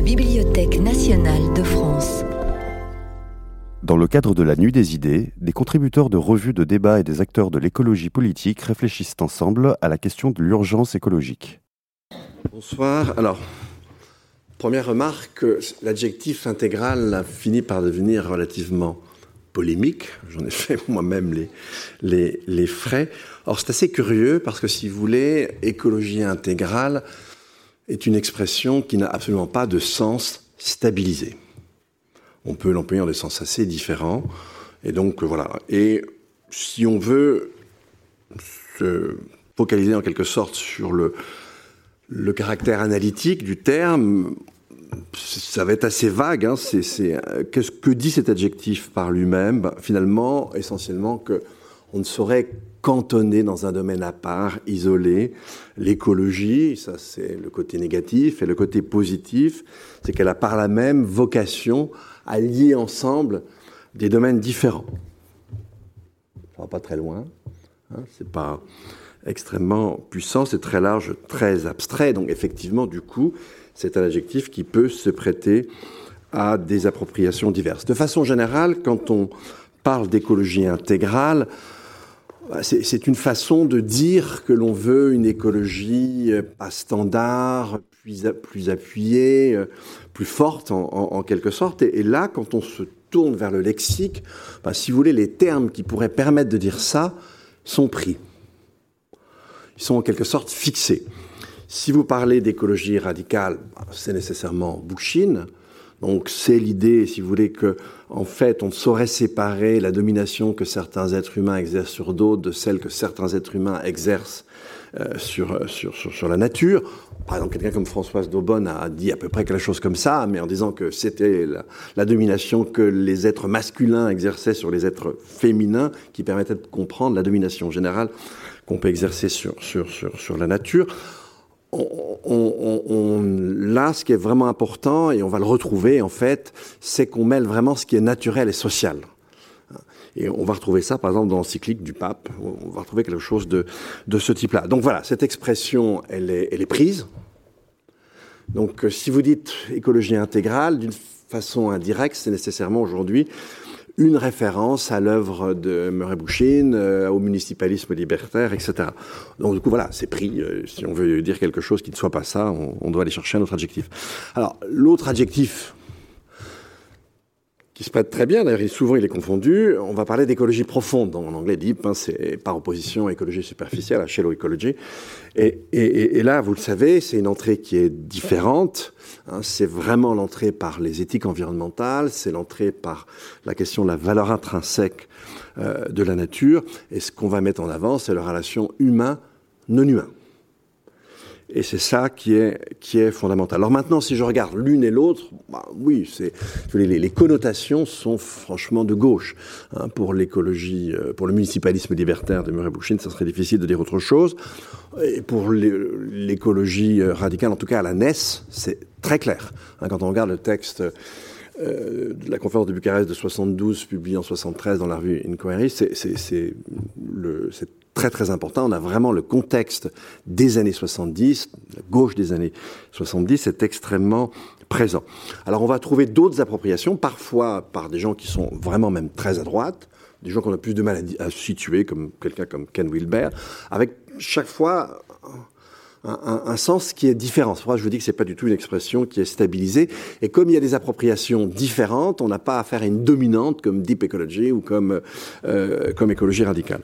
la Bibliothèque nationale de France. Dans le cadre de la Nuit des idées, des contributeurs de revues de débat et des acteurs de l'écologie politique réfléchissent ensemble à la question de l'urgence écologique. Bonsoir. Alors, première remarque, l'adjectif intégral a fini par devenir relativement polémique. J'en ai fait moi-même les, les, les, frais. Or, c'est assez curieux parce que si vous voulez, écologie intégrale est une expression qui n'a absolument pas de sens stabilisé. On peut l'employer en des sens assez différents. Et donc, voilà. Et si on veut se focaliser en quelque sorte sur le, le caractère analytique du terme, ça va être assez vague. Hein. C'est, qu'est-ce que dit cet adjectif par lui-même? Ben, Finalement, essentiellement, que on ne saurait cantonner dans un domaine à part, isolé. L'écologie, ça c'est le côté négatif, et le côté positif, c'est qu'elle a par la même vocation à lier ensemble des domaines différents. Ça va pas très loin. Hein, c'est pas extrêmement puissant, c'est très large, très abstrait. Donc effectivement, du coup, c'est un adjectif qui peut se prêter à des appropriations diverses. De façon générale, quand on parle d'écologie intégrale, c'est une façon de dire que l'on veut une écologie euh, pas standard, plus, plus appuyée, euh, plus forte en, quelque sorte. Et, là, quand on se tourne vers le lexique, bah, si vous voulez, les termes qui pourraient permettre de dire ça sont pris. Ils sont en quelque sorte fixés. Si vous parlez d'écologie radicale, c'est nécessairement Bookchin. Donc c'est l'idée, si vous voulez, que en fait on saurait séparer la domination que certains êtres humains exercent sur d'autres de celle que certains êtres humains exercent euh, sur, sur, sur, sur, la nature. Par exemple, quelqu'un comme Françoise Daubonne a dit à peu près quelque chose comme ça, mais en disant que c'était la, la, domination que les êtres masculins exerçaient sur les êtres féminins qui permettait de comprendre la domination générale qu'on peut exercer sur, sur, sur, sur la nature on, là, ce qui est vraiment important, et on va le retrouver en fait, c'est qu'on mêle vraiment ce qui est naturel et social. Et on va retrouver ça, par exemple, dans l'encyclique du pape. On va retrouver quelque chose de, de ce type-là. Donc voilà, cette expression, elle est, elle est prise. Donc euh, si vous dites écologie intégrale, d'une façon indirecte, c'est nécessairement aujourd'hui une référence à l'œuvre de Murray Bookchin, euh, au municipalisme libertaire, etc. Donc du coup, voilà, c'est pris. Euh, si on veut dire quelque chose qui ne soit pas ça, on, on doit aller chercher un autre adjectif. Alors, l'autre adjectif qui se prête très bien, d'ailleurs souvent il est confondu, on va parler d'écologie profonde, en anglais deep, hein, c'est par opposition à écologie superficielle, à shallow ecology. Et, là, vous le savez, c'est une entrée qui est différente, hein, c'est vraiment l'entrée par les éthiques environnementales, c'est l'entrée par la question de la valeur intrinsèque euh, de la nature, et ce qu'on va mettre en avant, c'est la relation humain-non humain. Et c'est ça qui est, qui est fondamental. Alors maintenant, si je regarde l'une et l'autre, bah, oui, c'est, les, les, connotations sont franchement de gauche. Hein, pour l'écologie, euh, pour le municipalisme libertaire de Murray Bookchin, ça serait difficile de dire autre chose. Et pour l'écologie euh, radicale, en tout cas à la NES, c'est très clair. Hein, quand on regarde le texte euh, de la conférence de Bucarest de 72, publié en 73 dans la revue Inquiry, c'est très très important. On a vraiment le contexte des années 70, la gauche des années 70 est extrêmement présent. Alors on va trouver d'autres appropriations, parfois par des gens qui sont vraiment même très à droite, des gens qu'on a plus de mal à situer, comme quelqu'un comme Ken Wilber, avec chaque fois un, un, sens qui est différent. Pour ça je vous dis que c'est pas du tout une expression qui est stabilisée. Et comme il y a des appropriations différentes, on n'a pas affaire à une dominante comme deep ecology ou comme, euh, comme écologie radicale.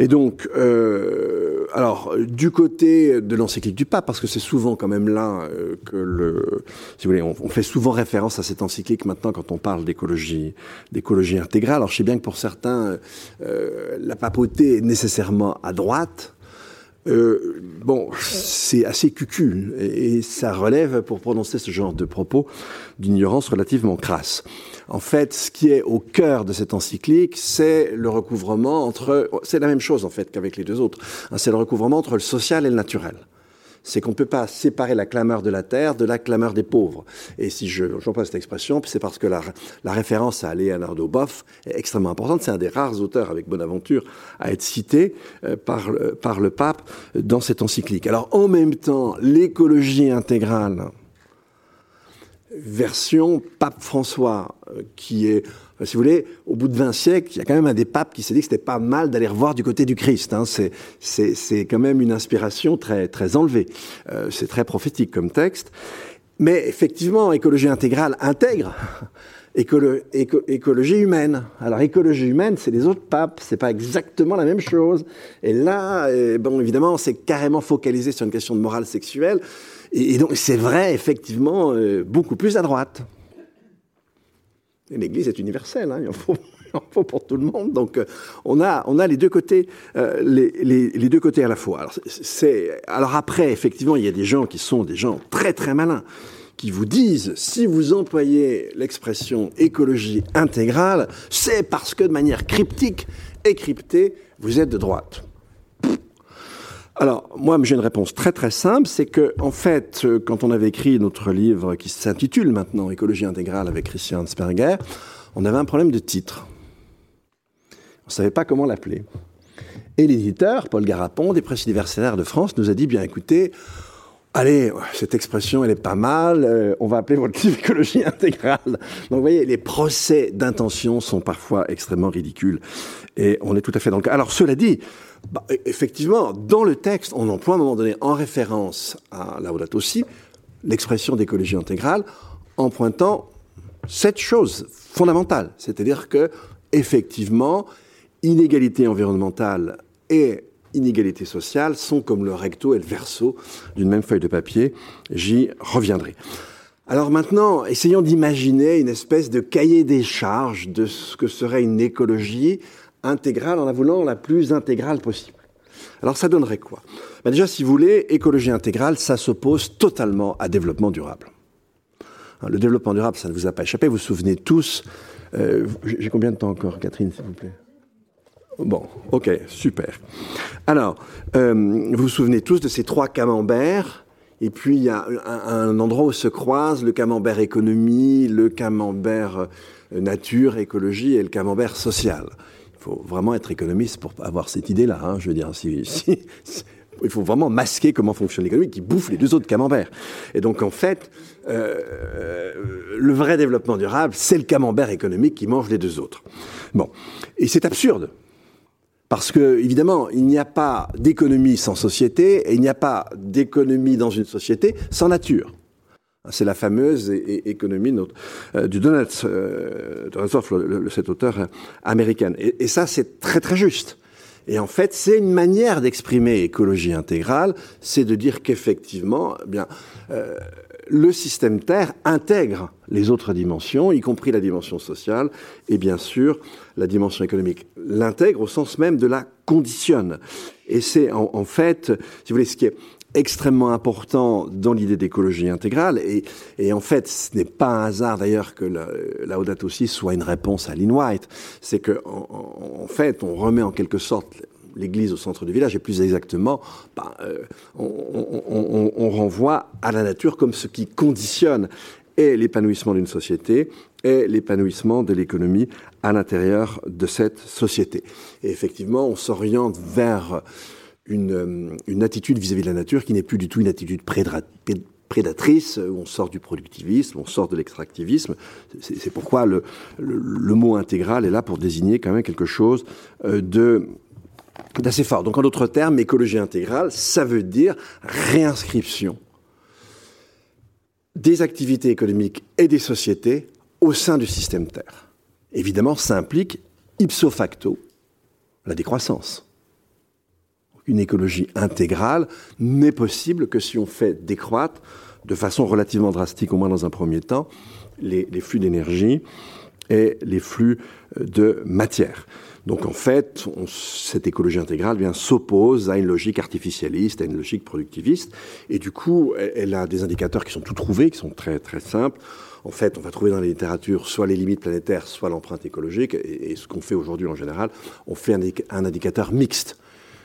Et donc, euh, alors, du côté de l'encyclique du pape, parce que c'est souvent quand même là euh, que le, si vous voulez, on, on, fait souvent référence à cette encyclique maintenant quand on parle d'écologie, d'écologie intégrale. Alors, je sais bien que pour certains, euh, la papauté est nécessairement à droite. Euh, bon, c'est assez cucu et, ça relève, pour prononcer ce genre de propos, d'ignorance relativement crasse. En fait, ce qui est au cœur de cette encyclique, c'est le recouvrement entre... C'est la même chose, en fait, qu'avec les deux autres. C'est le recouvrement entre le social et le naturel c'est qu'on ne peut pas séparer la clameur de la terre de la clameur des pauvres. Et si je j'emploie cette expression, c'est parce que la, la, référence à Leonardo Boff est extrêmement importante. C'est un des rares auteurs avec Bonaventure à être cité euh, par, par le pape dans cette encyclique. Alors en même temps, l'écologie intégrale version pape François, qui est si vous voulez, au bout de 20 siècles, il y a quand même un des papes qui s'est dit que c'était pas mal d'aller revoir du côté du Christ. Hein. C'est quand même une inspiration très, très enlevée. Euh, c'est très prophétique comme texte. Mais effectivement, écologie intégrale intègre écologie humaine. Alors écologie humaine, c'est les autres papes, c'est pas exactement la même chose. Et là, euh, bon, évidemment, c'est carrément focalisé sur une question de morale sexuelle. Et, donc, c'est vrai, effectivement, euh, beaucoup plus à droite. L'Église est universelle, hein, il, en faut, pour tout le monde. Donc euh, on, a, on a les deux côtés, euh, les, deux côtés à la fois. Alors, c'est, alors après, effectivement, il y a des gens qui sont des gens très très malins qui vous disent, si vous employez l'expression écologie intégrale, c'est parce que de manière cryptique et cryptée, vous êtes de droite. Alors, moi, j'ai une réponse très très simple, c'est que, en fait, euh, quand on avait écrit notre livre qui s'intitule maintenant Écologie intégrale avec Christian Sperger, on avait un problème de titre. On ne savait pas comment l'appeler. Et l'éditeur, Paul Garapon, des presses universitaires de France, nous a dit, bien écoutez, allez, cette expression, elle est pas mal, euh, on va appeler votre livre écologie intégrale. Donc, vous voyez, les procès d'intention sont parfois extrêmement ridicules. Et on est tout à fait dans le cas. Alors, cela dit, bah, e, effectivement, dans le texte, on emploie à un moment donné, en référence à Laudato aussi, l'expression d'écologie intégrale, en pointant cette chose fondamentale, c'est-à-dire que, effectivement, inégalité environnementale et inégalité sociale sont comme le recto et le verso d'une même feuille de papier. J'y reviendrai. Alors maintenant, essayons d'imaginer une espèce de cahier des charges de ce que serait une écologie intégrale en la voulant la plus intégrale possible. Alors ça donnerait quoi? Ben Déjà, si vous voulez, écologie intégrale, ça s'oppose totalement à développement durable. Hein, le développement durable, ça ne vous a pas échappé. Vous vous souvenez tous. Euh, j'ai combien de temps encore, Catherine, s'il vous plaît? Bon, ok, super. Alors, euh, vous vous souvenez tous de ces trois camemberts? Et puis il y a un, endroit où se croisent le camembert économie, le camembert euh, nature, écologie et le camembert social. Il faut vraiment être économiste pour avoir cette idée-là. Hein, je veux dire, il faut vraiment masquer comment fonctionne l'économie qui bouffe les deux autres camemberts. Et donc, en fait, euh, le vrai développement durable, c'est le camembert économique qui mange les deux autres. Bon. Et c'est absurde. Parce que, évidemment, il n'y a pas d'économie sans société et il n'y a pas d'économie dans une société sans nature. C'est la fameuse économie euh, du Donald, euh, cet auteur américain. Et, ça, c'est très très juste. Et en fait, c'est une manière d'exprimer écologie intégrale, c'est de dire qu'effectivement, eh bien, euh, le système Terre intègre les autres dimensions, y compris la dimension sociale, et bien sûr la dimension économique. L'intègre au sens même de la conditionne. Et c'est en, fait, si vous voulez, ce qui est extrêmement important dans l'idée d'écologie intégrale. Et, en fait, ce n'est pas un hasard d'ailleurs que la, Laudato aussi soit une réponse à Lynn White. C'est que en, fait, on remet en quelque sorte l'église au centre du village, et plus exactement, bah, euh, on, renvoie à la nature comme ce qui conditionne et l'épanouissement d'une société et l'épanouissement de l'économie à l'intérieur de cette société. Et effectivement, on s'oriente vers une, une attitude vis-à-vis de la nature qui n'est plus du tout une attitude prédatrice, où on sort du productivisme, on sort de l'extractivisme. C'est pourquoi le, le, le, mot intégral est là pour désigner quand même quelque chose euh, de d'assez fort. Donc en d'autres termes, écologie intégrale, ça veut dire réinscription des activités économiques et des sociétés au sein du système Terre. Évidemment, ça implique ipso facto la décroissance une écologie intégrale n'est possible que si on fait décroître de façon relativement drastique, au moins dans un premier temps, les, les flux d'énergie et les flux de matière. Donc en fait, cette écologie intégrale bien s'oppose à une logique artificialiste, à une logique productiviste, et du coup, elle, elle, a des indicateurs qui sont tout trouvés, qui sont très très simples. En fait, on va trouver dans la littérature soit les limites planétaires, soit l'empreinte écologique, et, ce qu'on fait aujourd'hui en général, on fait un indicateur mixte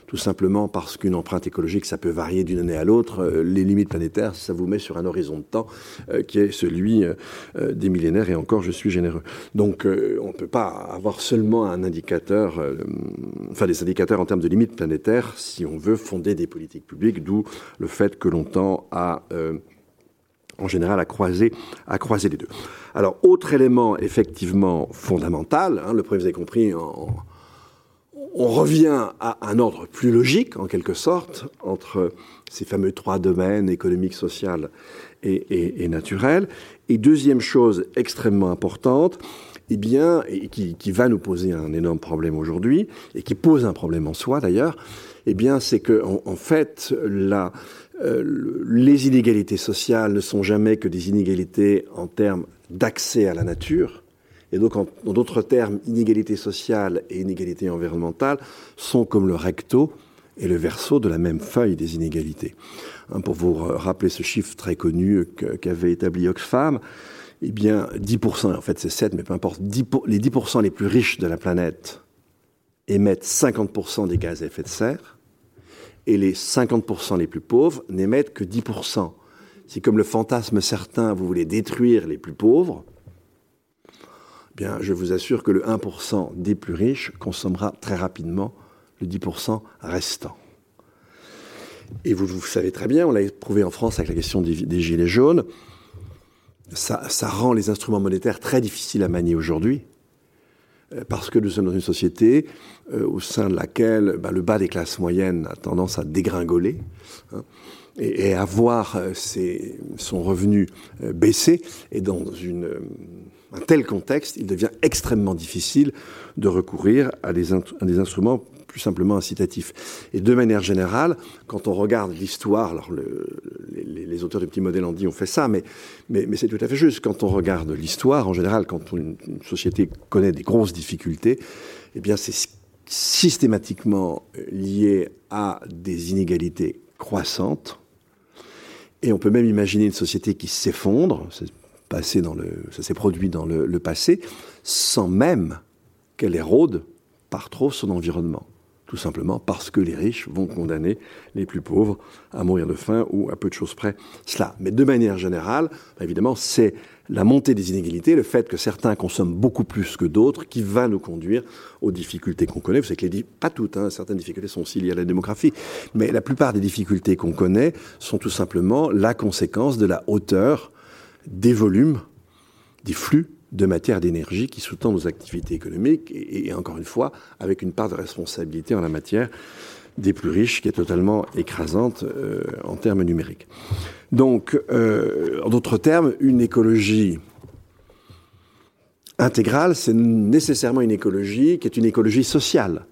tout simplement parce qu'une empreinte écologique, ça peut varier d'une année à l'autre. Euh, les limites planétaires, ça vous met sur un horizon de temps euh, qui est celui euh, des millénaires, et encore, je suis généreux. Donc, on ne peut pas avoir seulement un indicateur, enfin des indicateurs en termes de limites planétaires si on veut fonder des politiques publiques, d'où le fait que l'on tend à en général à croiser, à croiser les deux. Alors, autre élément effectivement fondamental, hein, le premier, vous avez compris, on revient à un ordre plus logique, en quelque sorte, entre ces fameux trois domaines, économique, social et, naturel. Et deuxième chose extrêmement importante, eh bien, et qui, va nous poser un énorme problème aujourd'hui, et qui pose un problème en soi d'ailleurs, eh bien, c'est que en, fait, euh, les inégalités sociales ne sont jamais que des inégalités en termes d'accès à la nature. Et donc, en d'autres termes, inégalité sociale et inégalité environnementale sont comme le recto et le verso de la même feuille des inégalités. Hein, pour vous rappeler ce chiffre très connu qu'avait établi Oxfam, eh bien, 10%, en fait c'est 7, mais peu importe, les 10% les plus riches de la planète émettent 50% des gaz à effet de serre, et les 50% les plus pauvres n'émettent que 10%. Si comme le fantasme certain, vous voulez détruire les plus pauvres, bien, je vous assure que le 1% des plus riches consommera très rapidement le 10% restant. Et vous, savez très bien, on l'a éprouvé en France avec la question des, gilets jaunes, ça, rend les instruments monétaires très difficiles à manier aujourd'hui, euh, parce que nous sommes dans une société euh, au sein de laquelle bah, le bas des classes moyennes a tendance à dégringoler. Hein, et, à voir euh, son revenu baisser. Et dans une, un tel contexte, il devient extrêmement difficile de recourir à des, instruments plus simplement incitatif. Et de manière générale, quand on regarde l'histoire, alors les, auteurs du Petit Modèle dit ont fait ça, mais, mais, c'est tout à fait juste. Quand on regarde l'histoire, en général, quand une, société connaît des grosses difficultés, eh bien c'est systématiquement lié à des inégalités croissantes. Et on peut même imaginer une société qui s'effondre, passé dans le, ça s'est produit dans le, passé, sans même qu'elle érode par trop son environnement tout simplement parce que les riches vont condamner les plus pauvres à mourir de faim ou à peu de choses près cela. Mais de manière générale, évidemment, c'est la montée des inégalités, le fait que certains consomment beaucoup plus que d'autres, qui va nous conduire aux difficultés qu'on connaît. Vous savez que les, pas toutes, hein, certaines difficultés sont aussi liées à la démographie, mais la plupart des difficultés qu'on connaît sont tout simplement la conséquence de la hauteur des volumes, des flux de matière d'énergie qui sous-tend nos activités économiques et, encore une fois avec une part de responsabilité en la matière des plus riches qui est totalement écrasante euh, en termes numériques. Donc, euh, en d'autres termes, une écologie intégrale, c'est nécessairement une écologie qui est une écologie sociale,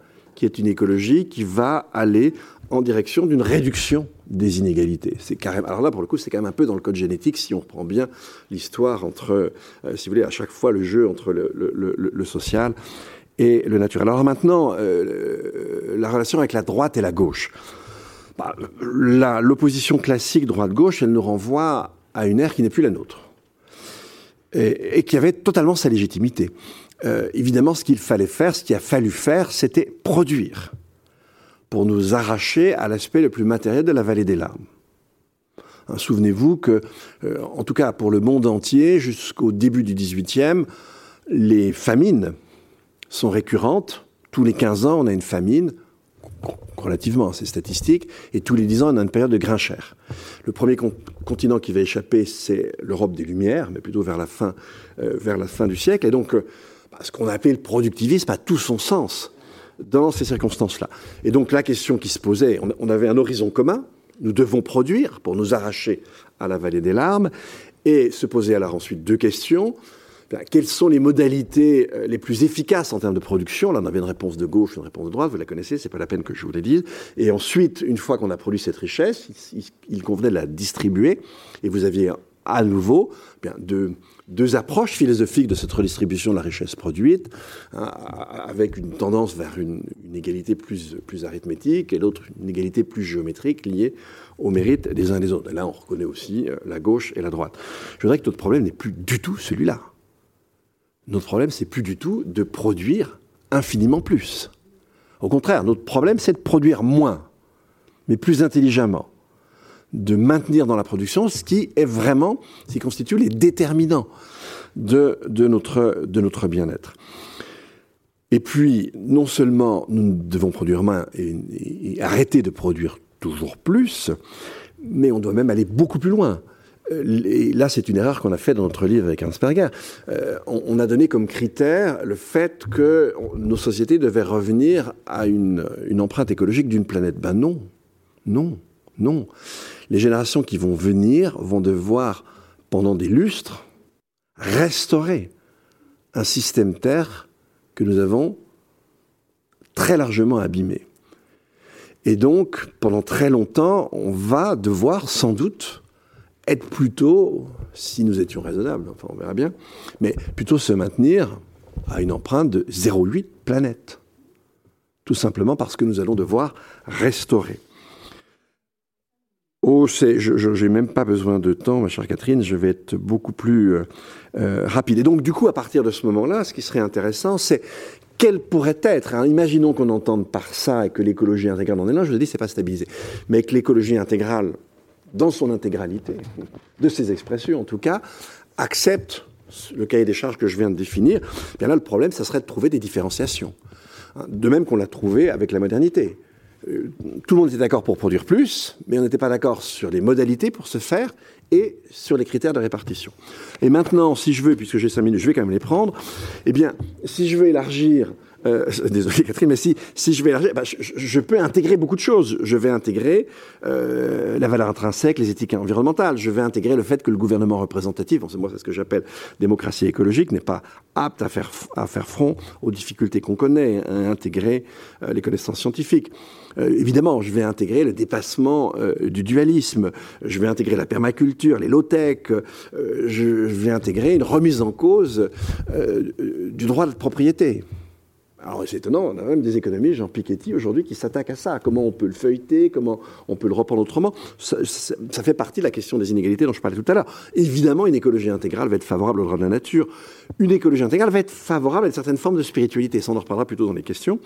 qui est une écologie qui va aller en direction d'une réduction des inégalités. C'est carrément, alors là, pour le coup, c'est quand même un peu dans le code génétique, si on reprend bien l'histoire entre, euh, si vous voulez, à chaque fois le jeu entre le, social et le naturel. Alors maintenant, euh, la relation avec la droite et la gauche. Bah, l'opposition classique droite-gauche, elle nous renvoie à une ère qui n'est plus la nôtre. Et, qui avait totalement sa légitimité. Euh, évidemment, ce qu'il fallait faire, ce qu'il a fallu faire, c'était produire pour nous arracher à l'aspect le plus matériel de la vallée des larmes. Hein, souvenez-vous que, euh, en tout cas pour le monde entier, jusqu'au début du XVIIIe, les famines sont récurrentes. Tous les 15 ans, on a une famine, relativement à ces statistiques, et tous les 10 ans, on a une période de grain cher. Le premier continent qui va échapper, c'est l'Europe des Lumières, mais plutôt vers la fin, euh, vers la fin du siècle. Et donc, ce qu'on appelle le productivisme a tout son sens dans ces circonstances-là. Et donc la question qui se posait, on avait un horizon commun, nous devons produire pour nous arracher à la vallée des larmes, et se poser alors ensuite deux questions. Quelles sont les modalités euh, les plus efficaces en termes de production? Là, on avait une réponse de gauche, une réponse de droite, vous la connaissez, c'est pas la peine que je vous la dise. Et ensuite, une fois qu'on a produit cette richesse, il, convenait de la distribuer, et vous aviez à nouveau bien, de deux approches philosophiques de cette redistribution de la richesse produite, hein, avec une tendance vers une, égalité plus, plus arithmétique et l'autre une égalité plus géométrique liée au mérite des uns et des autres. Et là, on reconnaît aussi euh, la gauche et la droite. Je voudrais que notre problème n'est plus du tout celui-là. Notre problème, c'est plus du tout de produire infiniment plus. Au contraire, notre problème, c'est de produire moins, mais plus intelligemment de maintenir dans la production ce qui est vraiment, ce qui constitue les déterminants de, de notre, de notre bien-être. Et puis, non seulement nous devons produire moins et, arrêter de produire toujours plus, mais on doit même aller beaucoup plus loin. et là, c'est une erreur qu'on a faite dans notre livre avec Ansperger. on, a donné comme critère le fait que nos sociétés devaient revenir à une, une empreinte écologique d'une planète. Ben non, non, non. Les générations qui vont venir vont devoir, pendant des lustres, restaurer un système Terre que nous avons très largement abîmé. Et donc, pendant très longtemps, on va devoir sans doute être plutôt, si nous étions raisonnables, enfin on verra bien, mais plutôt se maintenir à une empreinte de 0,8 planète. Tout simplement parce que nous allons devoir restaurer. Oh, je n'ai même pas besoin de temps, ma chère Catherine, je vais être beaucoup plus euh, euh, rapide. Et donc, du coup, à partir de ce moment-là, ce qui serait intéressant, c'est quel pourrait être, hein, imaginons qu'on entende par ça et que l'écologie intégrale en est là, je vous ai dit, c'est pas stabilisé, mais que l'écologie intégrale, dans son intégralité, de ses expressions en tout cas, accepte le cahier des charges que je viens de définir, bien là, le problème, ça serait de trouver des différenciations. Hein, de même qu'on l'a trouvé avec la modernité. Euh, tout le monde était d'accord pour produire plus, mais on n'était pas d'accord sur les modalités pour se faire et sur les critères de répartition. Et maintenant, si je veux, puisque j'ai cinq minutes, je vais quand même les prendre, eh bien, si je veux élargir euh, désolé Catherine, mais si, si je vais élargir, bah, je, peux intégrer beaucoup de choses. Je vais intégrer euh, la valeur intrinsèque, les éthiques environnementales. Je vais intégrer le fait que le gouvernement représentatif, moi c'est ce que j'appelle démocratie écologique, n'est pas apte à faire, à faire front aux difficultés qu'on connaît, à intégrer les connaissances scientifiques. Euh, évidemment, je vais intégrer le dépassement euh, du dualisme, je vais intégrer la permaculture, les low-tech, je vais intégrer une remise en cause du droit de propriété. Alors c'est étonnant, on a même des économistes, Jean Piketty aujourd'hui, qui s'attaquent à ça. Comment on peut le feuilleter, comment on peut le reprendre autrement. Ça, fait partie de la question des inégalités dont je parlais tout à l'heure. Évidemment, une écologie intégrale va être favorable au droit de la nature. Une écologie intégrale va être favorable à une certaine forme de spiritualité. Ça, on en reparlera plutôt dans les questions.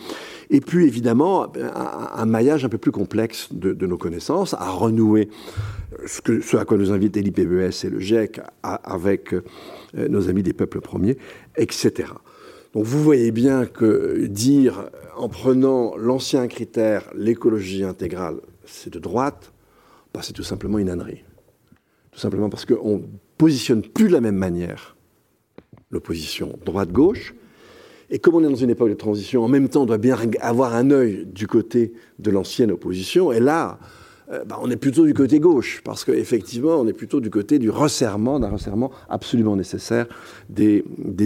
Et puis, évidemment, un, maillage un peu plus complexe de, nos connaissances, à renouer ce, à quoi nous invitent l'IPBES et le GIEC avec euh, nos amis des peuples premiers, etc. Donc vous voyez bien que dire, en prenant l'ancien critère, l'écologie intégrale, c'est de droite, bah, c'est tout simplement une ânerie. Tout simplement parce qu'on ne positionne plus de la même manière l'opposition droite-gauche. Et comme on est dans une époque de transition, en même temps, on doit bien avoir un œil du côté de l'ancienne opposition. Et là, euh, bah, on est plutôt du côté gauche, parce qu'effectivement, on est plutôt du côté du resserrement, d'un resserrement absolument nécessaire des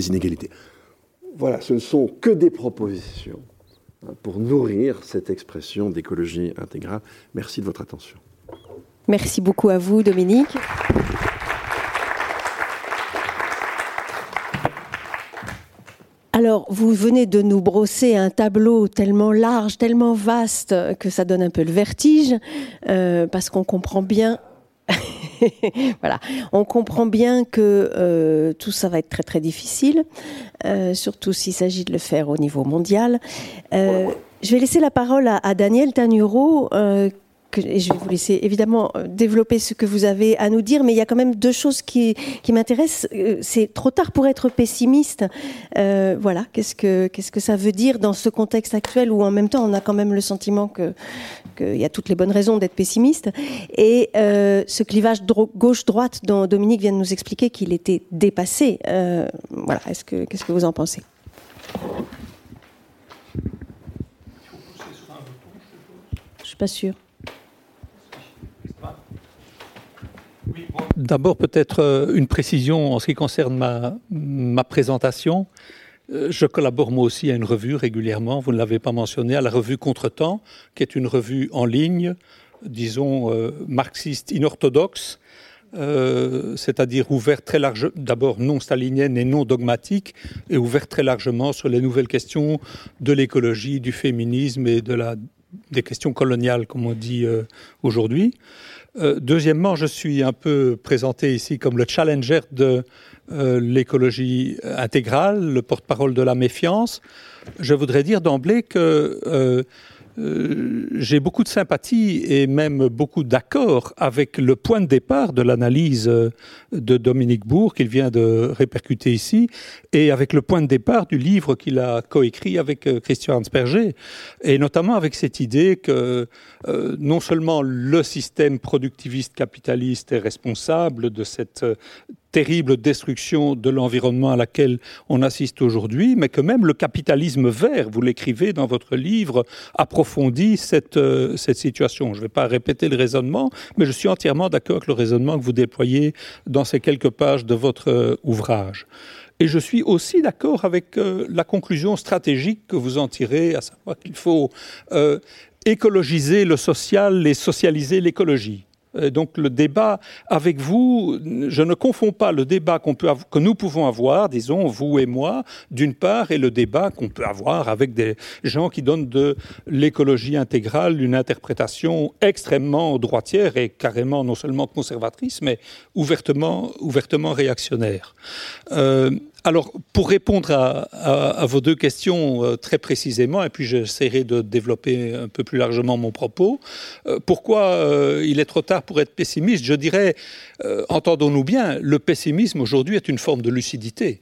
inégalités. Voilà, ce ne sont que des propositions hein, pour nourrir cette expression d'écologie intégrale. Merci de votre attention. Merci beaucoup à vous, Dominique. Alors, vous venez de nous brosser un tableau tellement large, tellement vaste, que ça donne un peu le vertige, euh, parce qu'on comprend bien voilà, on comprend bien que euh, tout ça va être très très difficile, euh, surtout s'il s'agit de le faire au niveau mondial. Euh, je vais laisser la parole à, à Daniel Tanuro, je vais vous laisser évidemment euh, développer ce que vous avez à nous dire, mais il y a quand même deux choses qui, m'intéressent. Euh, c'est trop tard pour être pessimiste. Euh, voilà, qu'est-ce que ça veut dire dans ce contexte actuel où en même temps on a quand même le sentiment qu'il y a toutes les bonnes raisons d'être pessimiste. Et ce clivage gauche-droite dont Dominique vient de nous expliquer qu'il était dépassé. Voilà, est-ce que qu'est-ce que vous en pensez? Je suis pas sûre. D'abord, peut-être euh, une précision en ce qui concerne ma, ma présentation. Euh, je collabore moi aussi à une revue régulièrement, vous ne l'avez pas mentionné, à la revue Contretemps, qui est une revue en ligne, disons euh, marxiste inorthodoxe, euh, c'est-à-dire ouverte très large, d'abord non stalinienne et non dogmatique, et ouverte très largement sur les nouvelles questions de l'écologie, du féminisme et de la, des questions coloniales, comme on dit euh, aujourd'hui. Euh, deuxièmement, je suis un peu présenté ici comme le challenger de euh, l'écologie intégrale, le porte-parole de la méfiance. Je voudrais dire d'emblée que euh, j'ai beaucoup de sympathie et même beaucoup d'accord avec le point de départ de l'analyse euh, de Dominique Bourg qu'il vient de répercuter ici et avec le point de départ du livre qu'il a coécrit avec euh, Christian Hansperger et notamment avec cette idée que non seulement le système productiviste capitaliste est responsable de cette terrible destruction de l'environnement à laquelle on assiste aujourd'hui, mais que même le capitalisme vert, vous l'écrivez dans votre livre, approfondit cette, euh, cette situation. Je ne vais pas répéter le raisonnement, mais je suis entièrement d'accord avec le raisonnement que vous déployez dans ces quelques pages de votre euh, ouvrage. Et je suis aussi d'accord avec euh, la conclusion stratégique que vous en tirez, à savoir qu'il faut écologiser le social et socialiser l'écologie. Euh, donc le débat avec vous, je ne confonds pas le débat que nous pouvons avoir, disons vous et moi, d'une part, et le débat qu'on peut avoir avec des gens qui donnent de l'écologie intégrale une interprétation extrêmement droitière et carrément non seulement conservatrice, mais ouvertement, ouvertement réactionnaire. Euh, alors, pour répondre à, vos deux questions euh, très précisément, et puis j'essaierai de développer un peu plus largement mon propos, euh, pourquoi euh, il est trop tard pour être pessimiste? Je dirais, entendons-nous bien, le pessimisme aujourd'hui est une forme de lucidité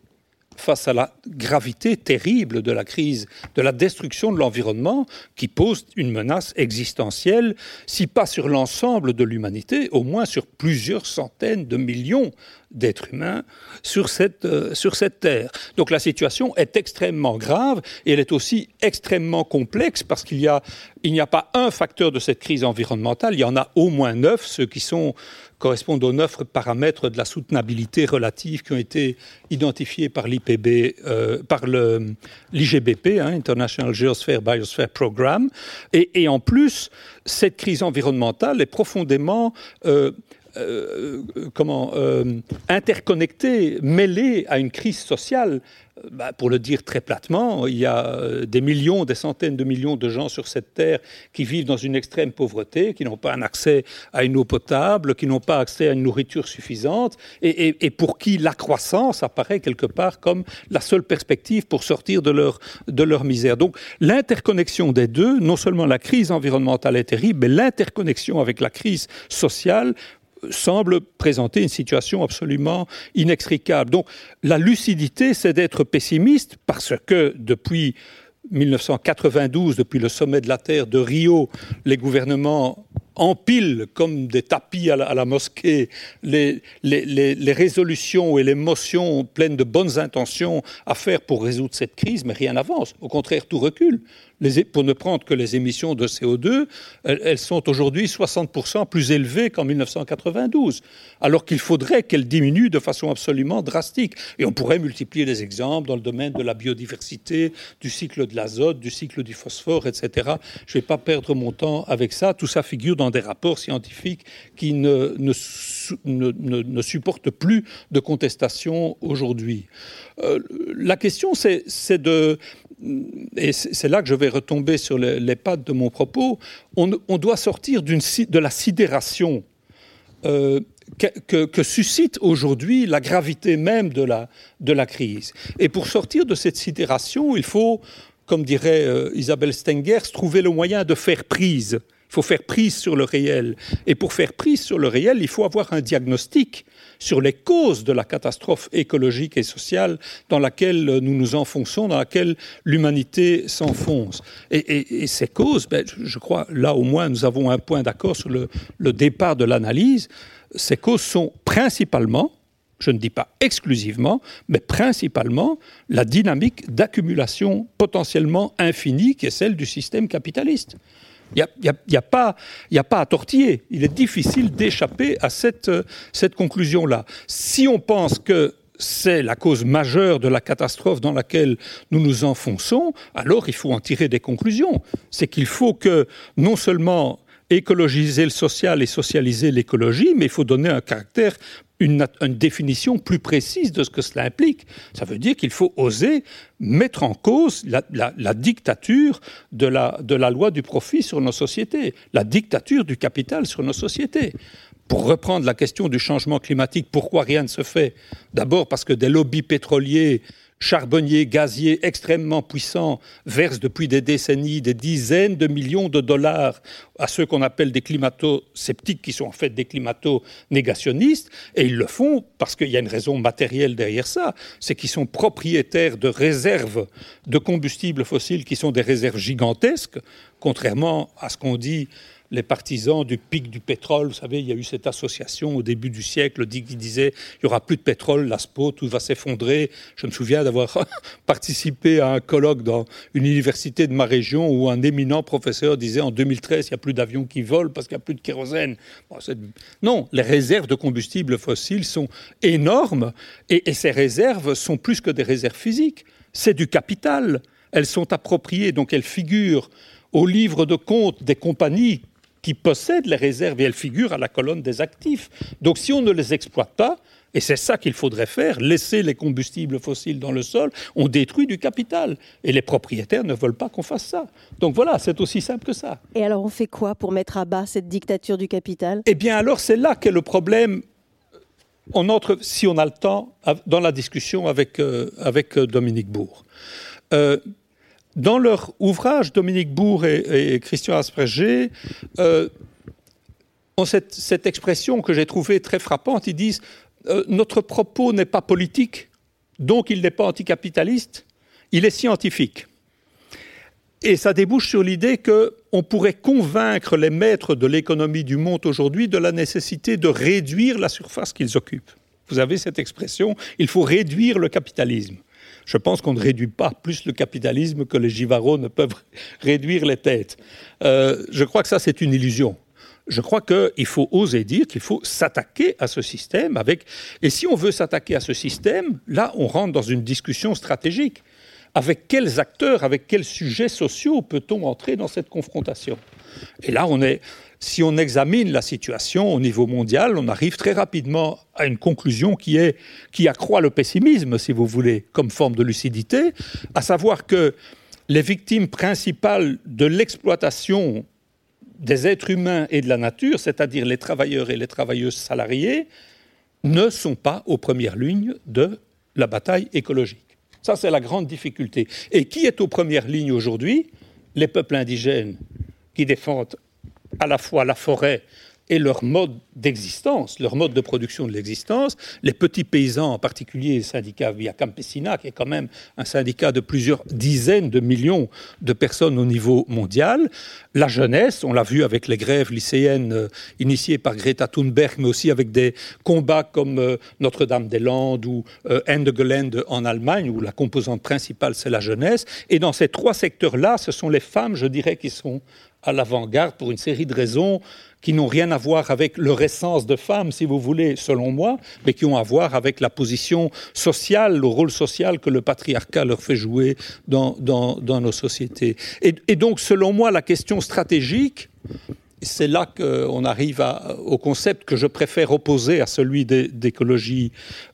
face à la gravité terrible de la crise, de la destruction de l'environnement qui pose une menace existentielle, si pas sur l'ensemble de l'humanité, au moins sur plusieurs centaines de millions d'êtres humains sur cette, euh, sur cette terre. Donc la situation est extrêmement grave et elle est aussi extrêmement complexe parce qu'il n'y a, il a pas un facteur de cette crise environnementale, il y en a au moins neuf, ceux qui sont correspondent aux neuf paramètres de la soutenabilité relative qui ont été identifiés par l'IPB, euh, par l'IGBP, hein, International Geosphere Biosphere Program. Et, et, en plus, cette crise environnementale est profondément euh, euh, comment euh, interconnecté, mêlé à une crise sociale. Bah, pour le dire très platement, il y a euh, des millions, des centaines de millions de gens sur cette terre qui vivent dans une extrême pauvreté, qui n'ont pas un accès à une eau potable, qui n'ont pas accès à une nourriture suffisante, et, et, pour qui la croissance apparaît quelque part comme la seule perspective pour sortir de leur, de leur misère. Donc l'interconnexion des deux, non seulement la crise environnementale est terrible, mais l'interconnexion avec la crise sociale semble présenter une situation absolument inextricable. Donc la lucidité, c'est d'être pessimiste parce que depuis 1992, depuis le sommet de la Terre de Rio, les gouvernements empilent comme des tapis à la, mosquée les, les, résolutions et les motions pleines de bonnes intentions à faire pour résoudre cette crise, mais rien n'avance. Au contraire, tout recule pour ne prendre que les émissions de CO2, elles, sont aujourd'hui 60% plus élevées qu'en 1992, alors qu'il faudrait qu'elles diminuent de façon absolument drastique. Et on pourrait multiplier les exemples dans le domaine de la biodiversité, du cycle de l'azote, du cycle du phosphore, etc. Je ne vais pas perdre mon temps avec ça. Tout ça figure dans des rapports scientifiques qui ne, supportent plus de contestation aujourd'hui. Euh, la question, c'est de et c'est là que je vais retomber sur les, pattes de mon propos, on, doit sortir de la sidération euh, que, suscite aujourd'hui la gravité même de la, crise. Et pour sortir de cette sidération, il faut, comme dirait euh, Isabelle Stengers, trouver le moyen de faire prise. Il faut faire prise sur le réel. Et pour faire prise sur le réel, il faut avoir un diagnostic sur les causes de la catastrophe écologique et sociale dans laquelle nous nous enfonçons, dans laquelle l'humanité s'enfonce. Et, ces causes, ben, je crois, là au moins, nous avons un point d'accord sur le, le départ de l'analyse. Ces causes sont principalement je ne dis pas exclusivement, mais principalement la dynamique d'accumulation potentiellement infinie qui est celle du système capitaliste. Il n'y a, pas, à tortiller. Il est difficile d'échapper à cette, cette conclusion-là. Si on pense que c'est la cause majeure de la catastrophe dans laquelle nous nous enfonçons, alors il faut en tirer des conclusions. C'est qu'il faut que non seulement écologiser le social et socialiser l'écologie, mais il faut donner un caractère une, définition plus précise de ce que cela implique. Ça veut dire qu'il faut oser mettre en cause la, dictature de la, de la loi du profit sur nos sociétés, la dictature du capital sur nos sociétés. Pour reprendre la question du changement climatique, pourquoi rien ne se fait? D'abord parce que des lobbies pétroliers charbonniers, gaziers extrêmement puissants versent depuis des décennies des dizaines de millions de dollars à ceux qu'on appelle des climato-sceptiques, qui sont en fait des climato-négationnistes, et ils le font parce qu'il y a une raison matérielle derrière ça, c'est qu'ils sont propriétaires de réserves de combustibles fossiles qui sont des réserves gigantesques, contrairement à ce qu'on dit les partisans du pic du pétrole. Vous savez, il y a eu cette association au début du siècle qui disait il n'y aura plus de pétrole, l'ASPO, tout va s'effondrer. Je me souviens d'avoir participé à un colloque dans une université de ma région où un éminent professeur disait en 2013 il n'y a plus d'avions qui volent parce qu'il n'y a plus de kérosène. non, les réserves de combustibles fossiles sont énormes et ces réserves sont plus que des réserves physiques. C'est du capital. Elles sont appropriées, donc elles figurent au livre de compte des compagnies qui possèdent les réserves et elles figurent à la colonne des actifs. Donc si on ne les exploite pas, et c'est ça qu'il faudrait faire, laisser les combustibles fossiles dans le sol, on détruit du capital. Et les propriétaires ne veulent pas qu'on fasse ça. Donc voilà, c'est aussi simple que ça. Et alors on fait quoi pour mettre à bas cette dictature du capital? Eh bien alors c'est là qu'est le problème. On entre, si on a le temps, dans la discussion avec, euh, avec euh, Dominique Bourg. Euh, dans leur ouvrage, Dominique Bourg et, Christian Asperger euh, ont cette, expression que j'ai trouvée très frappante. Ils disent euh, Notre propos n'est pas politique, donc il n'est pas anticapitaliste, il est scientifique. Et ça débouche sur l'idée qu'on pourrait convaincre les maîtres de l'économie du monde aujourd'hui de la nécessité de réduire la surface qu'ils occupent. Vous avez cette expression, il faut réduire le capitalisme. Je pense qu'on ne réduit pas plus le capitalisme que les givarots ne peuvent réduire les têtes. Euh, je crois que ça, c'est une illusion. Je crois qu'il faut oser dire qu'il faut s'attaquer à ce système avec. Et si on veut s'attaquer à ce système, là, on rentre dans une discussion stratégique. Avec quels acteurs, avec quels sujets sociaux peut-on entrer dans cette confrontation? Et là, on est si on examine la situation au niveau mondial, on arrive très rapidement à une conclusion qui, accroît le pessimisme, si vous voulez, comme forme de lucidité, à savoir que les victimes principales de l'exploitation des êtres humains et de la nature, c'est-à-dire les travailleurs et les travailleuses salariés, ne sont pas aux premières lignes de la bataille écologique. Ça, c'est la grande difficulté. Et qui est aux premières lignes aujourd'hui? Les peuples indigènes qui défendent à la fois la forêt et leur mode d'existence, leur mode de production de l'existence. Les petits paysans, en particulier le syndicat Via Campesina, qui est quand même un syndicat de plusieurs dizaines de millions de personnes au niveau mondial. La jeunesse, on l'a vu avec les grèves lycéennes euh, initiées par Greta Thunberg, mais aussi avec des combats comme euh, Notre-Dame-des-Landes ou euh, Endegelände en Allemagne, où la composante principale, c'est la jeunesse. Et dans ces trois secteurs-là, ce sont les femmes, je dirais, qui sont à l'avant-garde pour une série de raisons qui n'ont rien à voir avec leur essence de femme, si vous voulez, selon moi, mais qui ont à voir avec la position sociale, le rôle social que le patriarcat leur fait jouer dans, nos sociétés. Et, donc, selon moi, la question stratégique, c'est là qu'on arrive au concept que je préfère opposer à celui d'écologie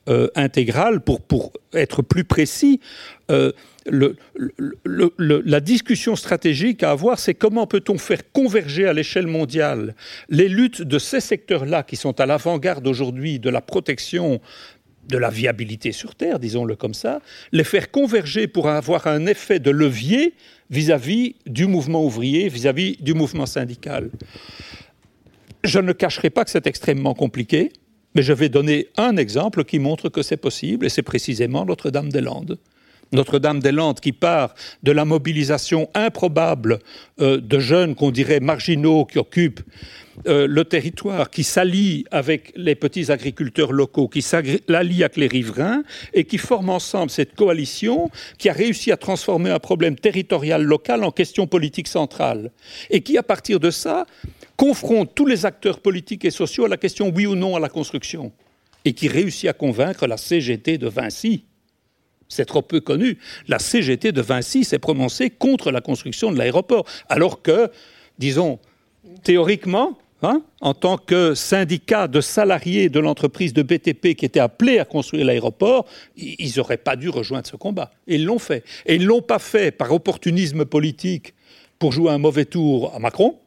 euh, intégrale, pour, pour être plus précis. Euh, la discussion stratégique à avoir, c'est comment peut-on faire converger à l'échelle mondiale les luttes de ces secteurs-là qui sont à l'avant-garde aujourd'hui de la protection de la viabilité sur Terre, disons-le comme ça, les faire converger pour avoir un effet de levier vis-à-vis du mouvement ouvrier, vis-à-vis du mouvement syndical. Je ne cacherai pas que c'est extrêmement compliqué, mais je vais donner un exemple qui montre que c'est possible, et c'est précisément Notre-Dame-des-Landes. Notre-Dame-des-Landes qui part de la mobilisation improbable euh, de jeunes qu'on dirait marginaux qui occupent euh, le territoire, qui s'allient avec les petits agriculteurs locaux, qui s'allient avec les riverains et qui forment ensemble cette coalition qui a réussi à transformer un problème territorial local en question politique centrale et qui, à partir de ça, confronte tous les acteurs politiques et sociaux à la question oui ou non à la construction et qui réussit à convaincre la CGT de Vinci c'est trop peu connu. La CGT de Vinci s'est prononcée contre la construction de l'aéroport, alors que, disons, théoriquement, hein, en tant que syndicat de salariés de l'entreprise de BTP qui était appelé à construire l'aéroport, ils n'auraient pas dû rejoindre ce combat. Et ils l'ont fait. Et ils ne l'ont pas fait par opportunisme politique pour jouer un mauvais tour à Macron.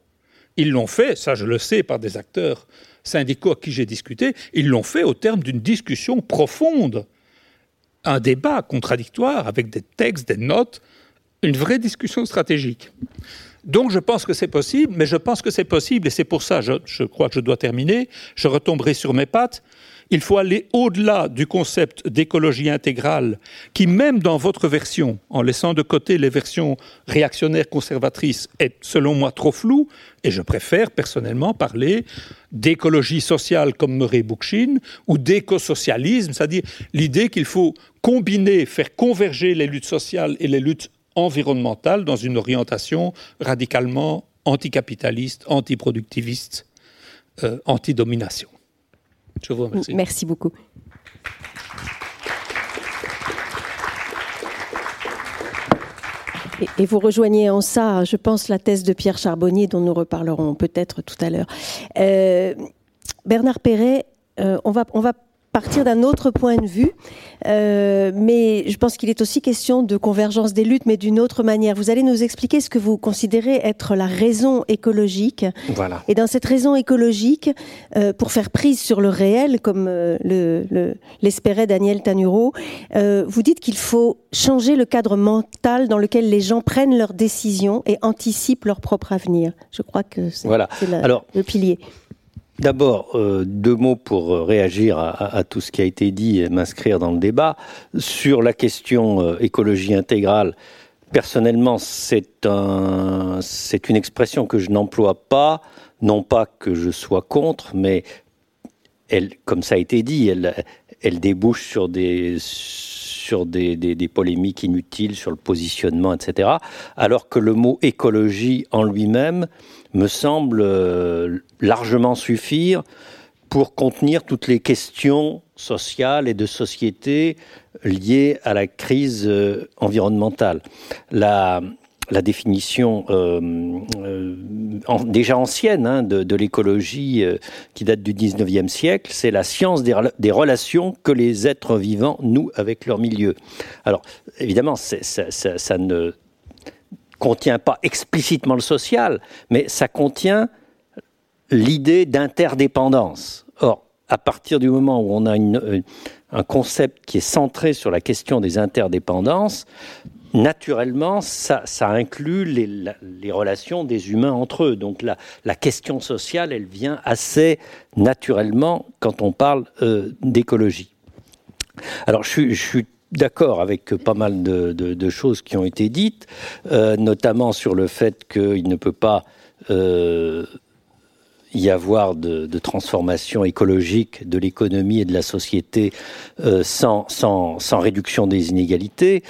Ils l'ont fait, ça je le sais, par des acteurs syndicaux à qui j'ai discuté, ils l'ont fait au terme d'une discussion profonde un débat contradictoire avec des textes, des notes, une vraie discussion stratégique. Donc je pense que c'est possible, mais je pense que c'est possible, et c'est pour ça, je, je, crois que je dois terminer, je retomberai sur mes pattes, il faut aller au-delà du concept d'écologie intégrale qui, même dans votre version, en laissant de côté les versions réactionnaires conservatrices, est selon moi trop floue, et je préfère personnellement parler d'écologie sociale comme Murray Bookchin ou d'écosocialisme, c'est-à-dire l'idée qu'il faut combiner, faire converger les luttes sociales et les luttes environnementales dans une orientation radicalement anticapitaliste, antiproductiviste, euh, anti-domination. Je vous remercie. Merci beaucoup. Et, vous rejoignez en ça, je pense, la thèse de Pierre Charbonnier, dont nous reparlerons peut-être tout à l'heure. Euh, Bernard Perret, euh, on, va, on va partir d'un autre point de vue, euh, mais je pense qu'il est aussi question de convergence des luttes, mais d'une autre manière. Vous allez nous expliquer ce que vous considérez être la raison écologique. Voilà. Et dans cette raison écologique, euh, pour faire prise sur le réel, comme euh, l'espérait le, Daniel Tanuro, euh, vous dites qu'il faut changer le cadre mental dans lequel les gens prennent leurs décisions et anticipent leur propre avenir. Je crois que c'est voilà. le pilier. D'abord, euh, deux mots pour euh, réagir à, tout ce qui a été dit et m'inscrire dans le débat. Sur la question euh, écologie intégrale, personnellement, c'est un, une expression que je n'emploie pas, non pas que je sois contre, mais elle, comme ça a été dit, elle, elle débouche sur des sur des, des, polémiques inutiles sur le positionnement, etc. Alors que le mot écologie en lui-même me semble euh, largement suffire pour contenir toutes les questions sociales et de société liées à la crise euh, environnementale. La, la définition euh, déjà ancienne hein, de, l'écologie qui date du 19e siècle, c'est la science des, relations que les êtres vivants nouent avec leur milieu. Alors, évidemment, ça, ne contient pas explicitement le social, mais ça contient l'idée d'interdépendance. Or, à partir du moment où on a euh, un concept qui est centré sur la question des interdépendances, naturellement, ça, inclut les, relations des humains entre eux. Donc la, question sociale, elle vient assez naturellement quand on parle euh, d'écologie. Alors je, je suis d'accord avec pas mal de, choses qui ont été dites, euh, notamment sur le fait qu'il ne peut pas euh, y avoir de, transformation écologique de l'économie et de la société euh, sans, sans, sans, réduction des inégalités.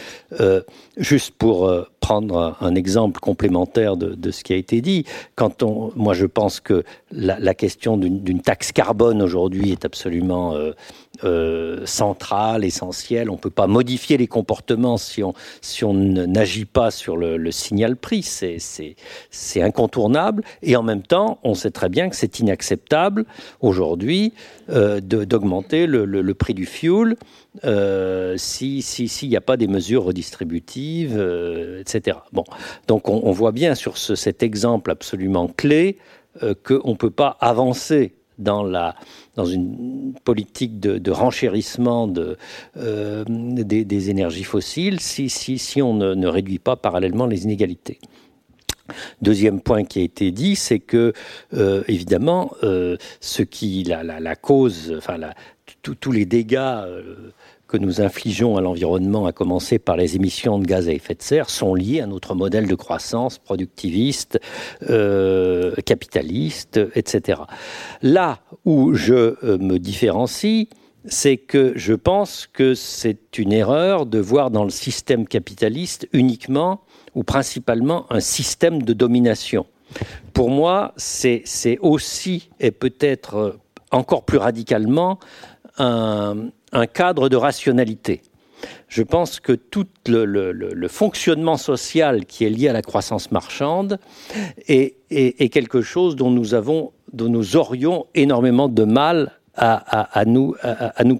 juste pour prendre un, exemple complémentaire de, de, ce qui a été dit, quand on, moi je pense que la, la question d'une taxe carbone aujourd'hui est absolument euh, centrale, essentielle. On ne peut pas modifier les comportements si on, si on n'agit pas sur le, signal prix. C'est incontournable. Et en même temps, on sait très bien que c'est inacceptable aujourd'hui euh, d'augmenter le, le, prix du fuel euh, s'il si, n'y a pas des mesures redistributives, euh, etc. Bon, donc on, voit bien sur ce, cet exemple absolument clé qu'on ne peut pas avancer dans, la, dans une politique de, renchérissement de, euh, des, énergies fossiles si, si, si on ne, réduit pas parallèlement les inégalités. Deuxième point qui a été dit, c'est que euh, évidemment, euh, ce qui la, la, cause, enfin tous les dégâts que nous infligeons à l'environnement, à commencer par les émissions de gaz à effet de serre, sont liées à notre modèle de croissance productiviste, euh, capitaliste, etc. Là où je euh, me différencie, c'est que je pense que c'est une erreur de voir dans le système capitaliste uniquement ou principalement un système de domination. Pour moi, c'est aussi et peut-être encore plus radicalement un, un cadre de rationalité. Je pense que tout le, fonctionnement social qui est lié à la croissance marchande est, quelque chose dont nous aurions énormément de mal à, nous,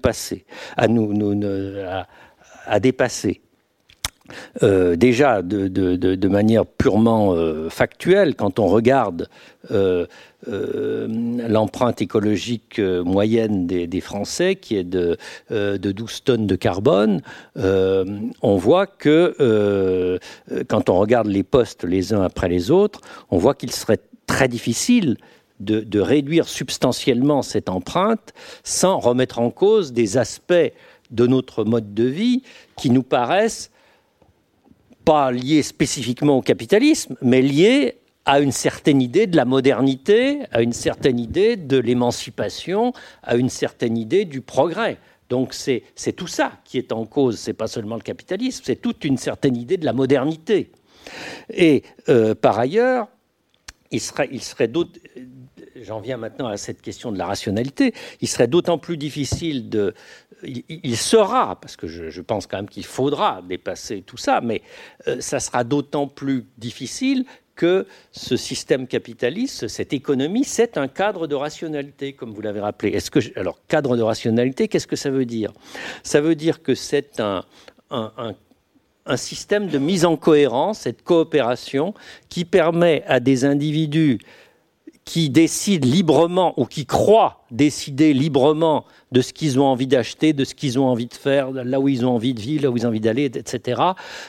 passer, à dépasser. Euh, déjà de, manière purement euh, factuelle, quand on regarde euh, l'empreinte écologique moyenne des, Français, qui est de, de 12 tonnes de carbone, on voit que quand on regarde les postes les uns après les autres, on voit qu'il serait très difficile de, réduire substantiellement cette empreinte sans remettre en cause des aspects de notre mode de vie qui nous paraissent pas lié spécifiquement au capitalisme, mais lié à une certaine idée de la modernité, à une certaine idée de l'émancipation, à une certaine idée du progrès. Donc c'est tout ça qui est en cause, c'est pas seulement le capitalisme, c'est toute une certaine idée de la modernité. Et euh, par ailleurs, il serait, il serait d'autres. J'en viens maintenant à cette question de la rationalité. Il serait d'autant plus difficile de, il, sera, parce que je, pense quand même qu'il faudra dépasser tout ça, mais euh, ça sera d'autant plus difficile que ce système capitaliste, cette économie, c'est un cadre de rationalité, comme vous l'avez rappelé. Est-ce que alors cadre de rationalité, qu'est-ce que ça veut dire? Ça veut dire que c'est un, un, un système de mise en cohérence, cette coopération qui permet à des individus qui décident librement ou qui croient décider librement de ce qu'ils ont envie d'acheter, de ce qu'ils ont envie de faire, là où ils ont envie de vivre, là où ils ont envie d'aller, etc.,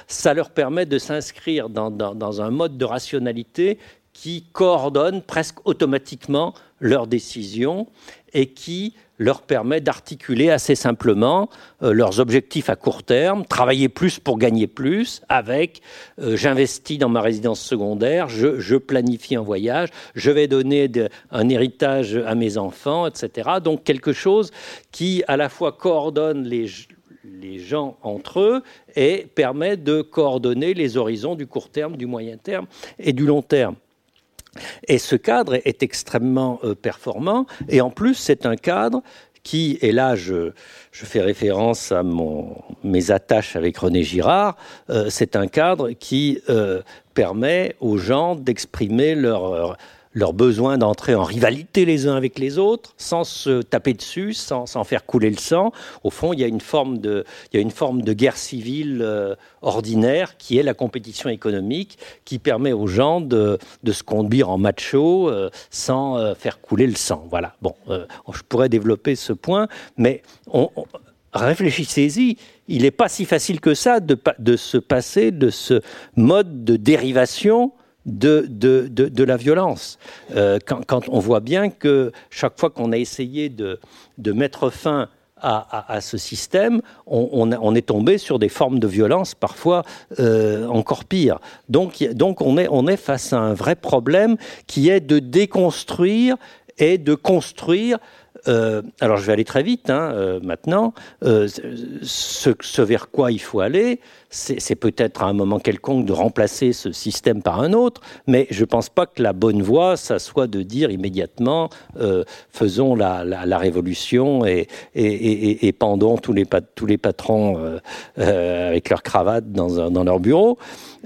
ça leur permet de s'inscrire dans, dans, dans, un mode de rationalité qui coordonne presque automatiquement leurs décisions et qui leur permet d'articuler assez simplement euh, leurs objectifs à court terme, travailler plus pour gagner plus, avec euh, j'investis dans ma résidence secondaire, je, planifie un voyage, je vais donner un héritage à mes enfants, etc. Donc quelque chose qui à la fois coordonne les gens entre eux et permet de coordonner les horizons du court terme, du moyen terme et du long terme. Et ce cadre est extrêmement euh, performant. Et en plus, c'est un cadre qui, et là je, fais référence à mon, mes attaches avec René Girard, euh, c'est un cadre qui euh, permet aux gens d'exprimer leur leur besoin d'entrer en rivalité les uns avec les autres, sans se taper dessus, sans, sans faire couler le sang. Au fond, il y a une forme de, il y a une forme de guerre civile euh, ordinaire qui est la compétition économique, qui permet aux gens de, de se conduire en macho euh, sans euh, faire couler le sang. Voilà. Bon, euh, je pourrais développer ce point, mais on, on, réfléchissez-y. Il n'est pas si facile que ça de, de se passer de ce mode de dérivation de, de, de, la violence. Euh, quand, on voit bien que chaque fois qu'on a essayé de, de mettre fin à, à, ce système, on, on, est tombé sur des formes de violence parfois euh, encore pires. Donc, donc on, est, on est face à un vrai problème qui est de déconstruire et de construire euh, alors je vais aller très vite hein, euh, maintenant. Euh, ce, vers quoi il faut aller, c'est peut-être à un moment quelconque de remplacer ce système par un autre, mais je ne pense pas que la bonne voie, ça soit de dire immédiatement faisons la, révolution et, pendons tous les, patrons avec leur cravate dans, leur bureau.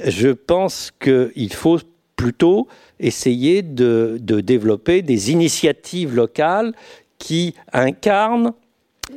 Je pense qu'il faut plutôt essayer de développer des initiatives locales qui incarne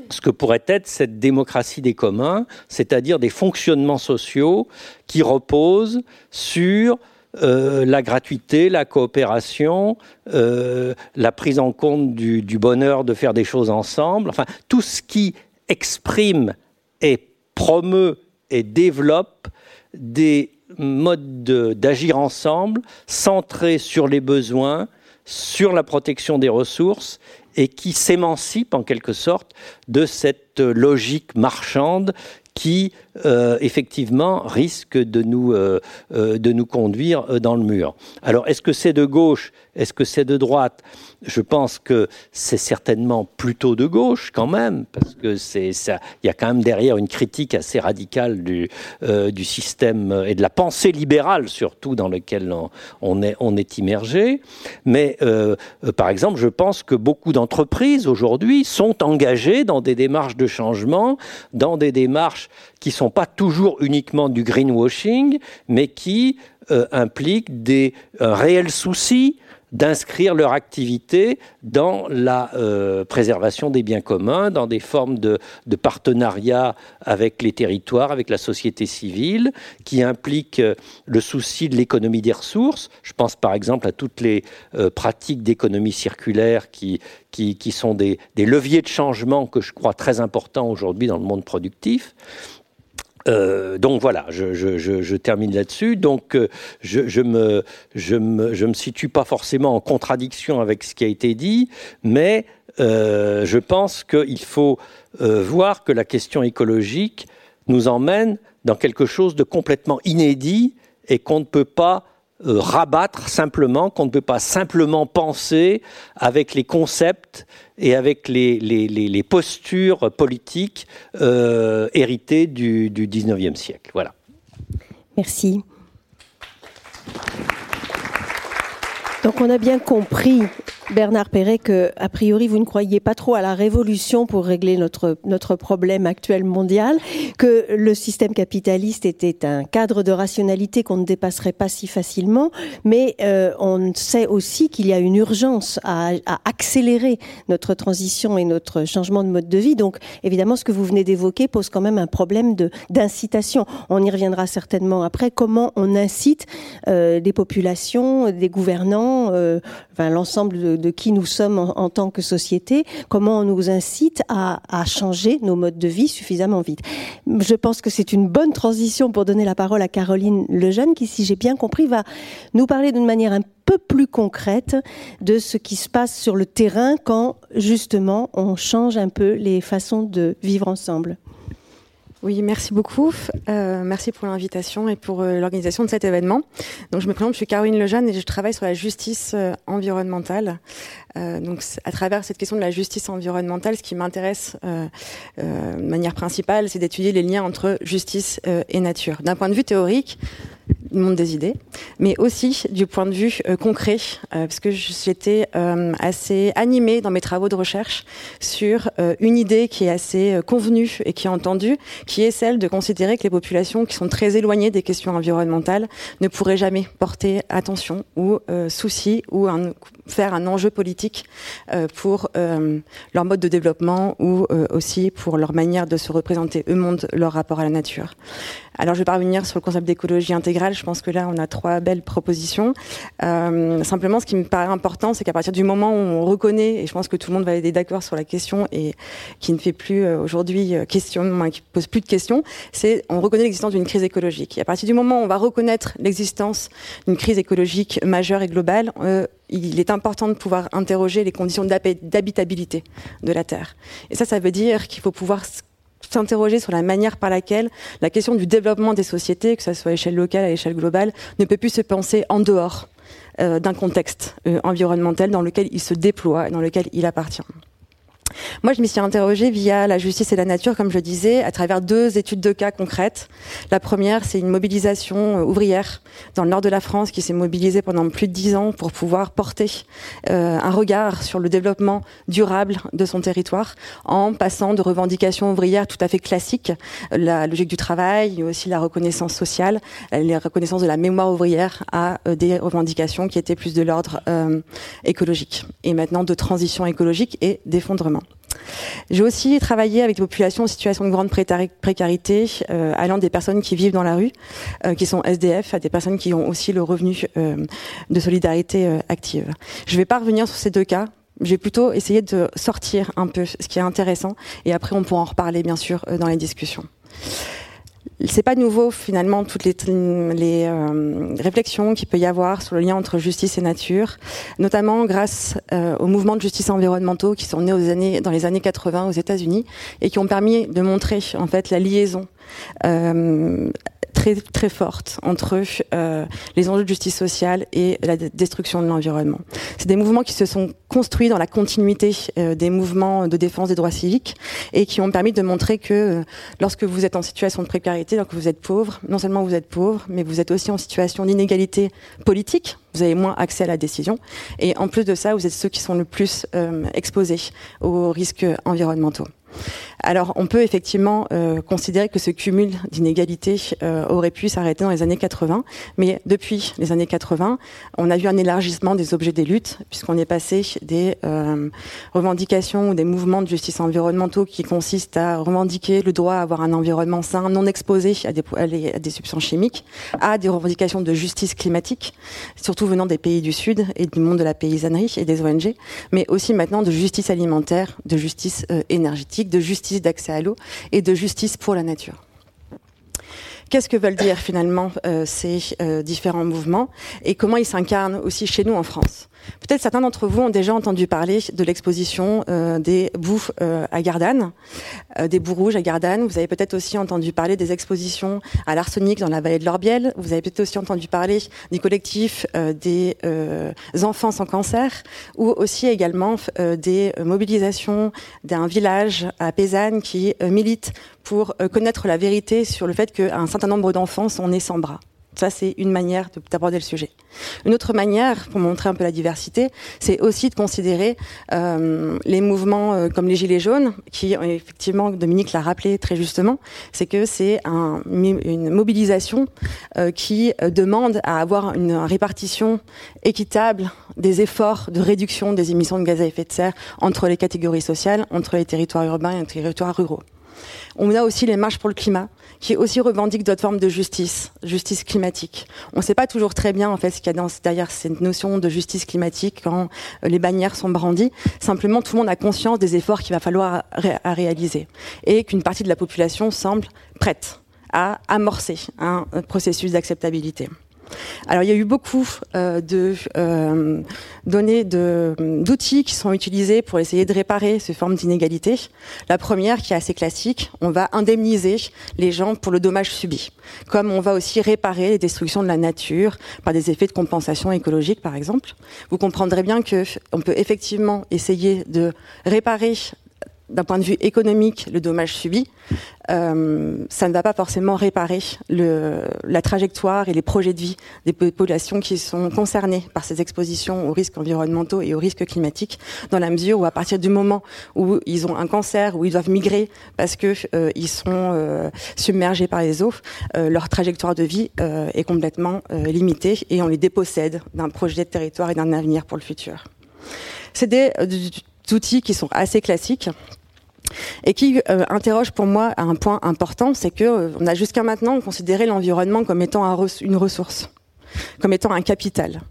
ce que pourrait être cette démocratie des communs, c'est-à-dire des fonctionnements sociaux qui reposent sur euh, la gratuité, la coopération, euh, la prise en compte du, du, bonheur de faire des choses ensemble, enfin tout ce qui exprime et promeut et développe des modes d'agir ensemble centrés sur les besoins, sur la protection des ressources et qui s'émancipe en quelque sorte de cette logique marchande qui euh, effectivement risque de nous, euh, euh, de nous conduire dans le mur. Alors est-ce que c'est de gauche? Est-ce que c'est de droite? Je pense que c'est certainement plutôt de gauche quand même, parce que c'est ça. Il y a quand même derrière une critique assez radicale du, du système et de la pensée libérale surtout dans lequel on, est, on est immergé. Mais par exemple, je pense que beaucoup d'entreprises aujourd'hui sont engagées dans des démarches de changement, dans des démarches qui sont pas toujours uniquement du greenwashing, mais qui euh, impliquent des, un réel souci d'inscrire leur activité dans la euh, préservation des biens communs, dans des formes de, partenariat avec les territoires, avec la société civile, qui impliquent euh, le souci de l'économie des ressources. Je pense par exemple à toutes les euh, pratiques d'économie circulaire qui, qui, sont des, des leviers de changement que je crois très importants aujourd'hui dans le monde productif. Euh, donc voilà, je, termine là-dessus. Donc euh, je, me, je, me, je me situe pas forcément en contradiction avec ce qui a été dit, mais euh, je pense qu'il faut voir que la question écologique nous emmène dans quelque chose de complètement inédit et qu'on ne peut pas rabattre simplement, qu'on ne peut pas simplement penser avec les concepts et avec les, les, les, postures politiques euh, héritées du, du 19e siècle. Voilà. Merci. Donc on a bien compris Bernard Perret que, a priori, vous ne croyez pas trop à la révolution pour régler notre, notre problème actuel mondial, que le système capitaliste était un cadre de rationalité qu'on ne dépasserait pas si facilement, mais euh, on sait aussi qu'il y a une urgence à, à, accélérer notre transition et notre changement de mode de vie. Donc, évidemment, ce que vous venez d'évoquer pose quand même un problème d'incitation. On y reviendra certainement après. Comment on incite euh, des populations, des gouvernants, euh, enfin, l'ensemble de de, qui nous sommes en, tant que société, comment on nous incite à, changer nos modes de vie suffisamment vite. Je pense que c'est une bonne transition pour donner la parole à Caroline Lejeune, qui, si j'ai bien compris, va nous parler d'une manière un peu plus concrète de ce qui se passe sur le terrain quand justement on change un peu les façons de vivre ensemble. Oui, merci beaucoup. Euh, merci pour l'invitation et pour euh, l'organisation de cet événement. Donc, je me présente, je suis Caroline Lejeune et je travaille sur la justice euh, environnementale. donc, à travers cette question de la justice environnementale, ce qui m'intéresse de manière principale, c'est d'étudier les liens entre justice et nature. D'un point de vue théorique, monde des idées, mais aussi du point de vue euh, concret, euh, parce que j'étais euh, assez animée dans mes travaux de recherche sur une idée qui est assez convenue et qui est entendue, qui est celle de considérer que les populations qui sont très éloignées des questions environnementales ne pourraient jamais porter attention ou souci ou faire un enjeu politique pour leur mode de développement ou aussi pour leur manière de se représenter eux-mêmes leur rapport à la nature. Alors, je vais pas revenir sur le concept d'écologie intégrale. Je pense que là, on a trois belles propositions. Euh, simplement, ce qui me paraît important, c'est qu'à partir du moment où on reconnaît, et je pense que tout le monde va être d'accord sur la question et qui ne fait plus euh, aujourd'hui euh, question, qui pose plus de questions, c'est on reconnaît l'existence d'une crise écologique. Et à partir du moment où on va reconnaître l'existence d'une crise écologique majeure et globale, il est important de pouvoir interroger les conditions d'habitabilité de la Terre. Et ça, ça veut dire qu'il faut pouvoir s'interroger sur la manière par laquelle la question du développement des sociétés, que ce soit à l'échelle locale, à l'échelle globale, ne peut plus se penser en dehors euh, d'un contexte euh, environnemental dans lequel il se déploie et dans lequel il appartient. Moi, je m'y suis interrogée via la justice et la nature, comme je disais, à travers deux études de cas concrètes. La première, c'est une mobilisation euh, ouvrière dans le nord de la France qui s'est mobilisée pendant plus de dix ans pour pouvoir porter euh, un regard sur le développement durable de son territoire en passant de revendications ouvrières tout à fait classiques, la logique du travail, mais aussi la reconnaissance sociale, la reconnaissance de la mémoire ouvrière à euh, des revendications qui étaient plus de l'ordre écologique et maintenant de transition écologique et d'effondrement. J'ai aussi travaillé avec des populations en situation de grande précarité, euh, allant des personnes qui vivent dans la rue, euh, qui sont SDF, à des personnes qui ont aussi le revenu euh, de solidarité active. Je ne vais pas revenir sur ces deux cas. Je vais plutôt essayer de sortir un peu ce qui est intéressant, et après on pourra en reparler bien sûr dans les discussions c'est pas nouveau finalement toutes les, les euh, réflexions qu'il peut y avoir sur le lien entre justice et nature, notamment grâce euh, aux mouvements de justice environnementaux qui sont nés aux années, dans les années 80 aux États-Unis et qui ont permis de montrer en fait la liaison euh, très très forte entre euh, les enjeux de justice sociale et la destruction de l'environnement. C'est des mouvements qui se sont construits dans la continuité euh, des mouvements de défense des droits civiques et qui ont permis de montrer que euh, lorsque vous êtes en situation de précarité, lorsque vous êtes pauvre, non seulement vous êtes pauvre, mais vous êtes aussi en situation d'inégalité politique. Vous avez moins accès à la décision et en plus de ça, vous êtes ceux qui sont le plus exposés aux risques environnementaux. Alors, on peut effectivement euh, considérer que ce cumul d'inégalités euh, aurait pu s'arrêter dans les années 80, mais depuis les années 80, on a vu un élargissement des objets des luttes, puisqu'on est passé des euh, revendications ou des mouvements de justice environnementaux qui consistent à revendiquer le droit à avoir un environnement sain, non exposé à des, à des substances chimiques, à des revendications de justice climatique, surtout venant des pays du Sud et du monde de la paysannerie et des ONG, mais aussi maintenant de justice alimentaire, de justice énergétique, de justice d'accès à l'eau et de justice pour la nature. Qu'est-ce que veulent dire finalement euh, ces euh, différents mouvements et comment ils s'incarnent aussi chez nous en France? Peut-être certains d'entre vous ont déjà entendu parler de l'exposition euh, des bouffes euh, à Gardanne, euh, des boues rouges à Gardanne. Vous avez peut-être aussi entendu parler des expositions à l'arsenic dans la vallée de l'Orbiel. Vous avez peut-être aussi entendu parler du collectif des enfants sans cancer ou aussi également des mobilisations d'un village à Pézanne qui milite pour connaître la vérité sur le fait qu'un certain nombre d'enfants sont nés sans bras. Ça, c'est une manière d'aborder le sujet. Une autre manière, pour montrer un peu la diversité, c'est aussi de considérer euh, les mouvements euh, comme les Gilets jaunes, qui, effectivement, Dominique l'a rappelé très justement, c'est que c'est un, une mobilisation euh, qui demande à avoir une répartition équitable des efforts de réduction des émissions de gaz à effet de serre entre les catégories sociales, entre les territoires urbains et les territoires ruraux. On a aussi les marches pour le climat, qui aussi revendiquent d'autres formes de justice, justice climatique. On ne sait pas toujours très bien en fait ce qu'il y a derrière cette notion de justice climatique quand euh, les bannières sont brandies. Simplement, tout le monde a conscience des efforts qu'il va falloir réaliser et qu'une partie de la population semble prête à amorcer un processus d'acceptabilité. Alors il y a eu beaucoup euh, de euh, données, d'outils qui sont utilisés pour essayer de réparer ces formes d'inégalité. La première, qui est assez classique, on va indemniser les gens pour le dommage subi, comme on va aussi réparer les destructions de la nature par des effets de compensation écologique, par exemple. Vous comprendrez bien que on peut effectivement essayer de réparer d'un point de vue économique le dommage subi, euh, ça ne va pas forcément réparer le, la trajectoire et les projets de vie des populations qui sont concernées par ces expositions aux risques environnementaux et aux risques climatiques, dans la mesure où à partir du moment où ils ont un cancer, où ils doivent migrer parce que euh, ils sont euh, submergés par les eaux, euh, leur trajectoire de vie euh, est complètement limitée et on les dépossède d'un projet de territoire et d'un avenir pour le futur. C'est des outils qui sont assez classiques et qui euh, interroge pour moi un point important, c'est que euh, on a jusqu'à maintenant considéré l'environnement comme étant une ressource, comme étant un capital,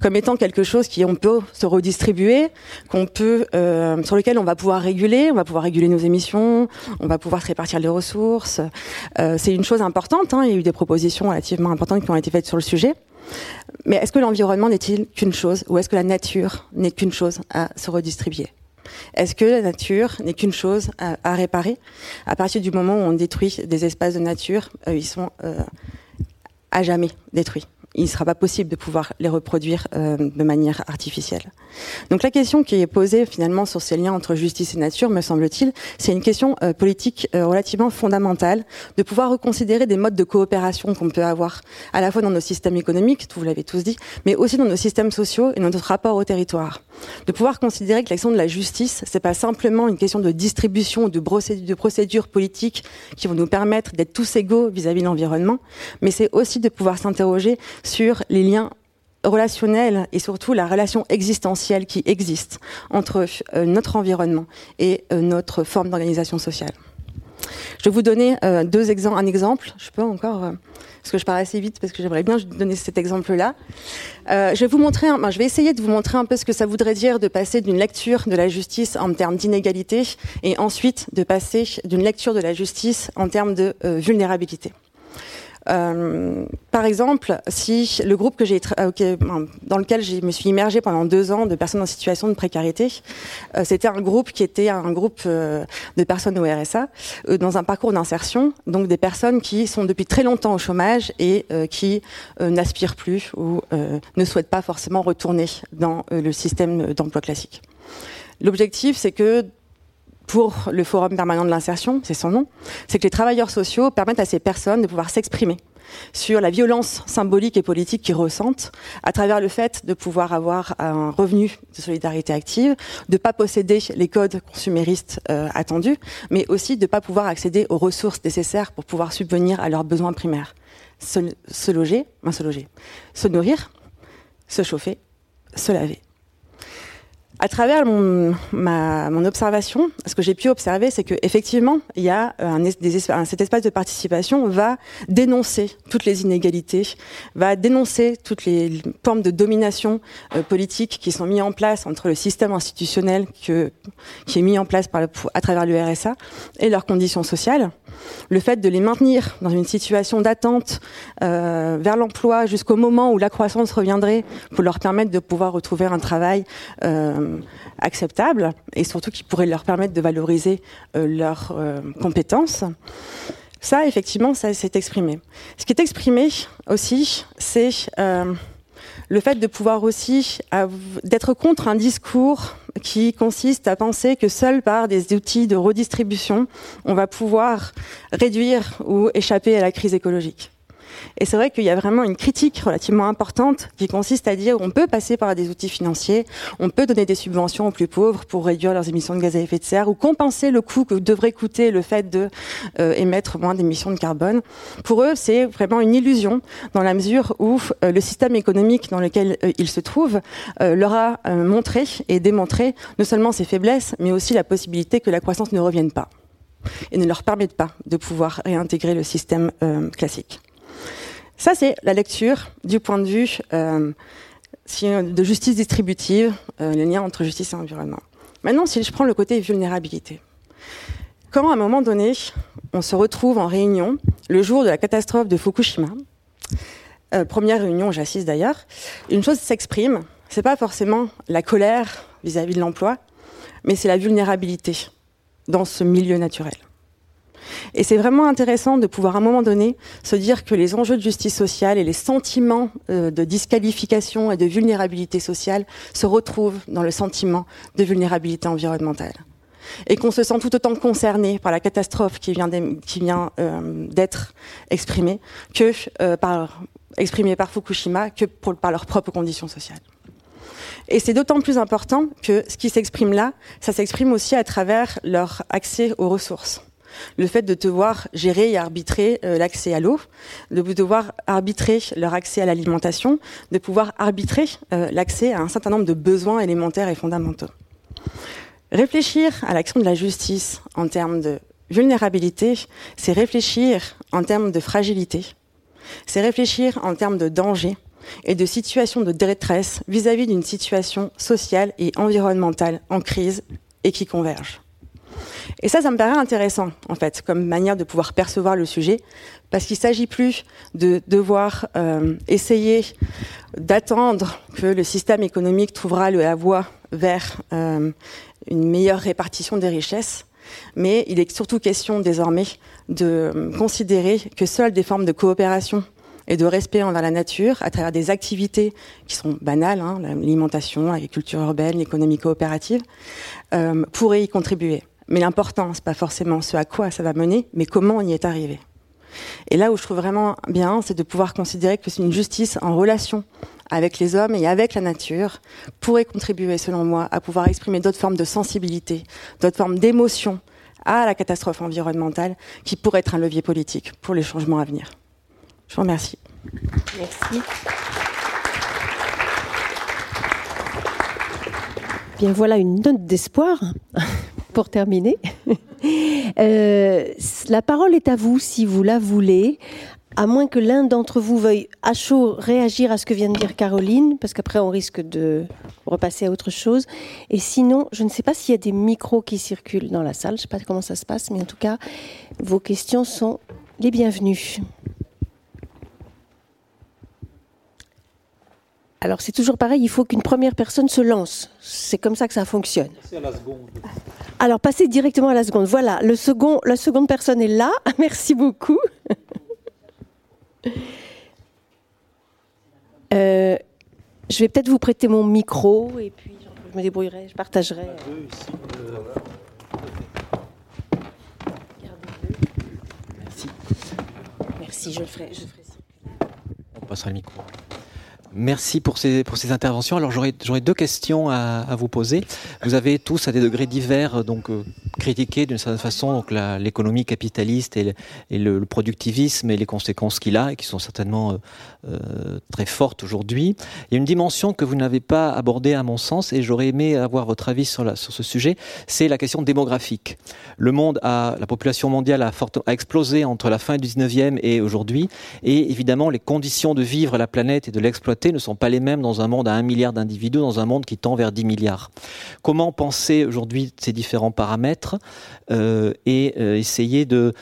comme étant quelque chose qui on peut se redistribuer, qu'on peut, euh, sur lequel on va pouvoir réguler, on va pouvoir réguler nos émissions, on va pouvoir se répartir les ressources. c'est une chose importante. Hein, il y a eu des propositions relativement importantes qui ont été faites sur le sujet. Mais est-ce que l'environnement n'est-il qu'une chose, ou est-ce que la nature n'est qu'une chose à se redistribuer? Est-ce que la nature n'est qu'une chose à, réparer? À partir du moment où on détruit des espaces de nature, euh, ils sont euh, à jamais détruits il ne sera pas possible de pouvoir les reproduire euh, de manière artificielle. Donc la question qui est posée finalement sur ces liens entre justice et nature, me semble-t-il, c'est une question euh, politique euh, relativement fondamentale, de pouvoir reconsidérer des modes de coopération qu'on peut avoir à la fois dans nos systèmes économiques, vous l'avez tous dit, mais aussi dans nos systèmes sociaux et dans notre rapport au territoire. De pouvoir considérer que l'action de la justice, c'est pas simplement une question de distribution ou de, de procédures politiques qui vont nous permettre d'être tous égaux vis-à-vis -vis de l'environnement, mais c'est aussi de pouvoir s'interroger sur les liens relationnels et surtout la relation existentielle qui existe entre euh, notre environnement et euh, notre forme d'organisation sociale. Je vais vous donner euh, deux exemples, un exemple. Je peux encore, parce que je parle assez vite, parce que j'aimerais bien donner cet exemple-là. je vais vous montrer, je vais essayer de vous montrer un peu ce que ça voudrait dire de passer d'une lecture de la justice en termes d'inégalité et ensuite de passer d'une lecture de la justice en termes de vulnérabilité. Euh, par exemple, si le groupe euh, dans lequel je me suis immergée pendant deux ans de personnes en situation de précarité, euh, c'était un groupe qui était un groupe de personnes au RSA dans un parcours d'insertion, donc des personnes qui sont depuis très longtemps au chômage et qui n'aspirent plus ou ne souhaitent pas forcément retourner dans le système d'emploi classique. L'objectif, c'est que pour le Forum permanent de l'insertion, c'est son nom, c'est que les travailleurs sociaux permettent à ces personnes de pouvoir s'exprimer sur la violence symbolique et politique qu'ils ressentent à travers le fait de pouvoir avoir un revenu de solidarité active, de ne pas posséder les codes consuméristes euh, attendus, mais aussi de ne pas pouvoir accéder aux ressources nécessaires pour pouvoir subvenir à leurs besoins primaires. Se, ben se loger, se nourrir, se chauffer, se laver à travers mon, observation, ce que j'ai pu observer, c'est qu'effectivement, il y a des, cet espace de participation va dénoncer toutes les inégalités, va dénoncer toutes les formes de domination euh, politique qui sont mises en place entre le système institutionnel qui est mis en place par à travers le RSA et leurs conditions sociales. Le fait de les maintenir dans une situation d'attente euh, vers l'emploi jusqu'au moment où la croissance reviendrait pour leur permettre de pouvoir retrouver un travail euh, acceptable et surtout qui pourrait leur permettre de valoriser euh, leurs euh, compétences. Ça, effectivement, ça s'est exprimé. Ce qui est exprimé aussi, c'est euh, le fait de pouvoir aussi d'être contre un discours qui consiste à penser que seul par des outils de redistribution, on va pouvoir réduire ou échapper à la crise écologique. Et c'est vrai qu'il y a vraiment une critique relativement importante qui consiste à dire qu'on peut passer par des outils financiers, on peut donner des subventions aux plus pauvres pour réduire leurs émissions de gaz à effet de serre ou compenser le coût que devrait coûter le fait de euh, émettre moins d'émissions de carbone. Pour eux, c'est vraiment une illusion dans la mesure où euh, le système économique dans lequel euh, ils se trouvent leur a montré et démontré non seulement ses faiblesses, mais aussi la possibilité que la croissance ne revienne pas et ne leur permette pas de pouvoir réintégrer le système classique. Ça, c'est la lecture du point de vue euh, de justice distributive, euh, les liens entre justice et environnement. Maintenant, si je prends le côté vulnérabilité. Quand, à un moment donné, on se retrouve en réunion, le jour de la catastrophe de Fukushima, euh, première réunion j'assiste d'ailleurs, une chose s'exprime, c'est pas forcément la colère vis-à-vis -vis de l'emploi, mais c'est la vulnérabilité dans ce milieu naturel. Et c'est vraiment intéressant de pouvoir à un moment donné se dire que les enjeux de justice sociale et les sentiments euh, de disqualification et de vulnérabilité sociale se retrouvent dans le sentiment de vulnérabilité environnementale. Et qu'on se sent tout autant concerné par la catastrophe qui vient euh, d'être exprimée que euh, par, exprimée par Fukushima que par leurs propres conditions sociales. Et c'est d'autant plus important que ce qui s'exprime là, ça s'exprime aussi à travers leur accès aux ressources le fait de devoir gérer et arbitrer euh, l'accès à l'eau, de devoir arbitrer leur accès à l'alimentation, de pouvoir arbitrer euh, l'accès à un certain nombre de besoins élémentaires et fondamentaux. Réfléchir à l'action de la justice en termes de vulnérabilité, c'est réfléchir en termes de fragilité, c'est réfléchir en termes de danger et de situation de détresse vis-à-vis d'une situation sociale et environnementale en crise et qui converge. Et ça, ça me paraît intéressant, en fait, comme manière de pouvoir percevoir le sujet, parce qu'il ne s'agit plus de devoir euh, essayer d'attendre que le système économique trouvera la voie vers euh, une meilleure répartition des richesses, mais il est surtout question désormais de considérer que seules des formes de coopération et de respect envers la nature à travers des activités qui sont banales, hein, l'alimentation, l'agriculture urbaine, l'économie coopérative, euh, pourraient y contribuer. Mais l'important, c'est pas forcément ce à quoi ça va mener, mais comment on y est arrivé. Et là où je trouve vraiment bien, c'est de pouvoir considérer que c'est une justice en relation avec les hommes et avec la nature pourrait contribuer, selon moi, à pouvoir exprimer d'autres formes de sensibilité, d'autres formes d'émotion à la catastrophe environnementale qui pourrait être un levier politique pour les changements à venir. Je vous remercie. Merci. Bien voilà une note d'espoir pour terminer. Euh, la parole est à vous si vous la voulez, à moins que l'un d'entre vous veuille à chaud réagir à ce que vient de dire Caroline, parce qu'après on risque de repasser à autre chose. Et sinon, je ne sais pas s'il y a des micros qui circulent dans la salle, je ne sais pas comment ça se passe, mais en tout cas, vos questions sont les bienvenues. Alors c'est toujours pareil, il faut qu'une première personne se lance. C'est comme ça que ça fonctionne. Alors passez directement à la seconde. Voilà, la seconde personne est là. Merci beaucoup. Euh, je vais peut-être vous prêter mon micro et puis je me débrouillerai, je partagerai. Merci. Merci, je le ferai. Je le ferai. On passera le micro. Merci pour ces, pour ces interventions. Alors j'aurais deux questions à, vous poser. Vous avez tous à des degrés divers donc euh, critiqué d'une certaine façon donc l'économie capitaliste et, le, et le, le, productivisme et les conséquences qu'il a et qui sont certainement euh, euh, très fortes aujourd'hui. Il y a une dimension que vous n'avez pas abordée à mon sens et j'aurais aimé avoir votre avis sur, ce sujet. C'est la question démographique. Le monde a, la population mondiale a, explosé entre la fin du 19e et aujourd'hui et évidemment les conditions de vivre la planète et de l'exploiter ne sont pas les mêmes dans un monde à un milliard d'individus, dans un monde qui tend vers 10 milliards. Comment penser aujourd'hui ces différents paramètres euh, et euh, essayer de,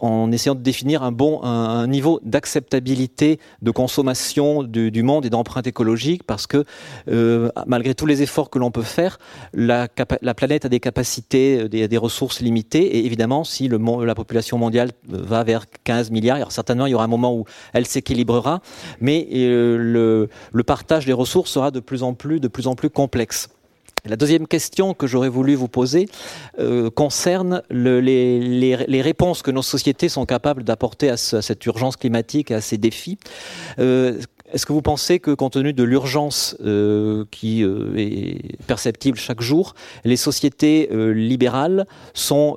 en essayant de définir un bon un niveau d'acceptabilité de consommation du, monde et d'empreinte écologique, parce que euh, malgré tous les efforts que l'on peut faire, la, la, planète a des capacités, des, des, ressources limitées, et évidemment, si la population mondiale va vers 15 milliards, certainement il y aura un moment où elle s'équilibrera, mais le, le, partage des ressources sera de plus en plus, de plus en plus complexe. La deuxième question que j'aurais voulu vous poser euh, concerne le, les, réponses que nos sociétés sont capables d'apporter à, ce, à, cette urgence climatique, à ces défis. Euh, est-ce que vous pensez que, compte tenu de l'urgence euh, qui est perceptible chaque jour, les sociétés libérales sont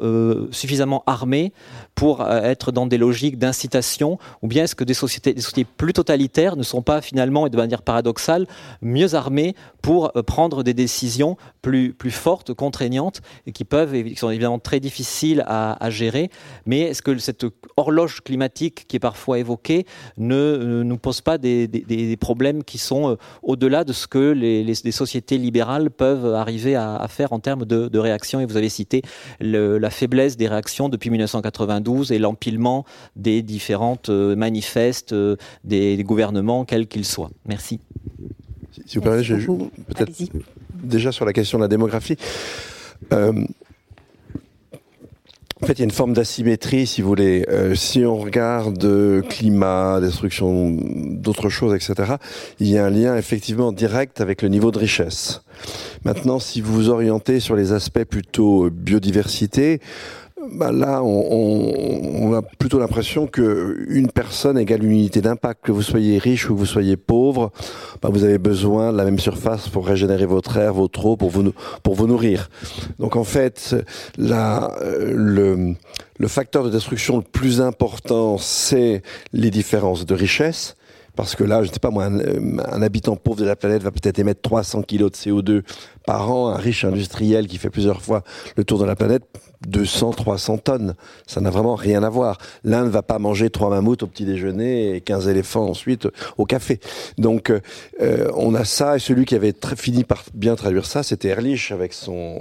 suffisamment armées pour euh, être dans des logiques d'incitation, ou bien est-ce que des sociétés, plus totalitaires ne sont pas finalement, et de manière paradoxale, mieux armées pour euh, prendre des décisions plus, fortes, contraignantes, et qui peuvent, qui sont évidemment très difficiles à, gérer, mais est-ce que cette horloge climatique qui est parfois évoquée ne, nous pose pas des, problèmes qui sont euh, au-delà de ce que les, sociétés libérales peuvent arriver à, faire en termes de, de réaction, et vous avez cité la faiblesse des réactions depuis 1992 et l'empilement des différentes euh, manifestes euh, des, des gouvernements, quels qu'ils soient. Merci. Si, si vous permettez, peut-être déjà sur la question de la démographie. Euh, en fait, il y a une forme d'asymétrie, si vous voulez. Euh, si on regarde euh, climat, destruction d'autres choses, etc., il y a un lien effectivement direct avec le niveau de richesse. Maintenant, si vous vous orientez sur les aspects plutôt biodiversité, bah là, on, on, on, a plutôt l'impression que une personne égale une unité d'impact. Que vous soyez riche ou que vous soyez pauvre, bah vous avez besoin de la même surface pour régénérer votre air, votre eau, pour vous, pour vous nourrir. Donc en fait, la, le, le facteur de destruction le plus important, c'est les différences de richesse parce que là, je ne sais pas moi, un, un, habitant pauvre de la planète va peut-être émettre 300 kg de CO2 par an, un riche industriel qui fait plusieurs fois le tour de la planète 200, 300 tonnes. Ça n'a vraiment rien à voir. L'un ne va pas manger trois mammouths au petit déjeuner et 15 éléphants ensuite au café. Donc, euh, on a ça. Et celui qui avait très, fini par bien traduire ça, c'était Ehrlich avec son,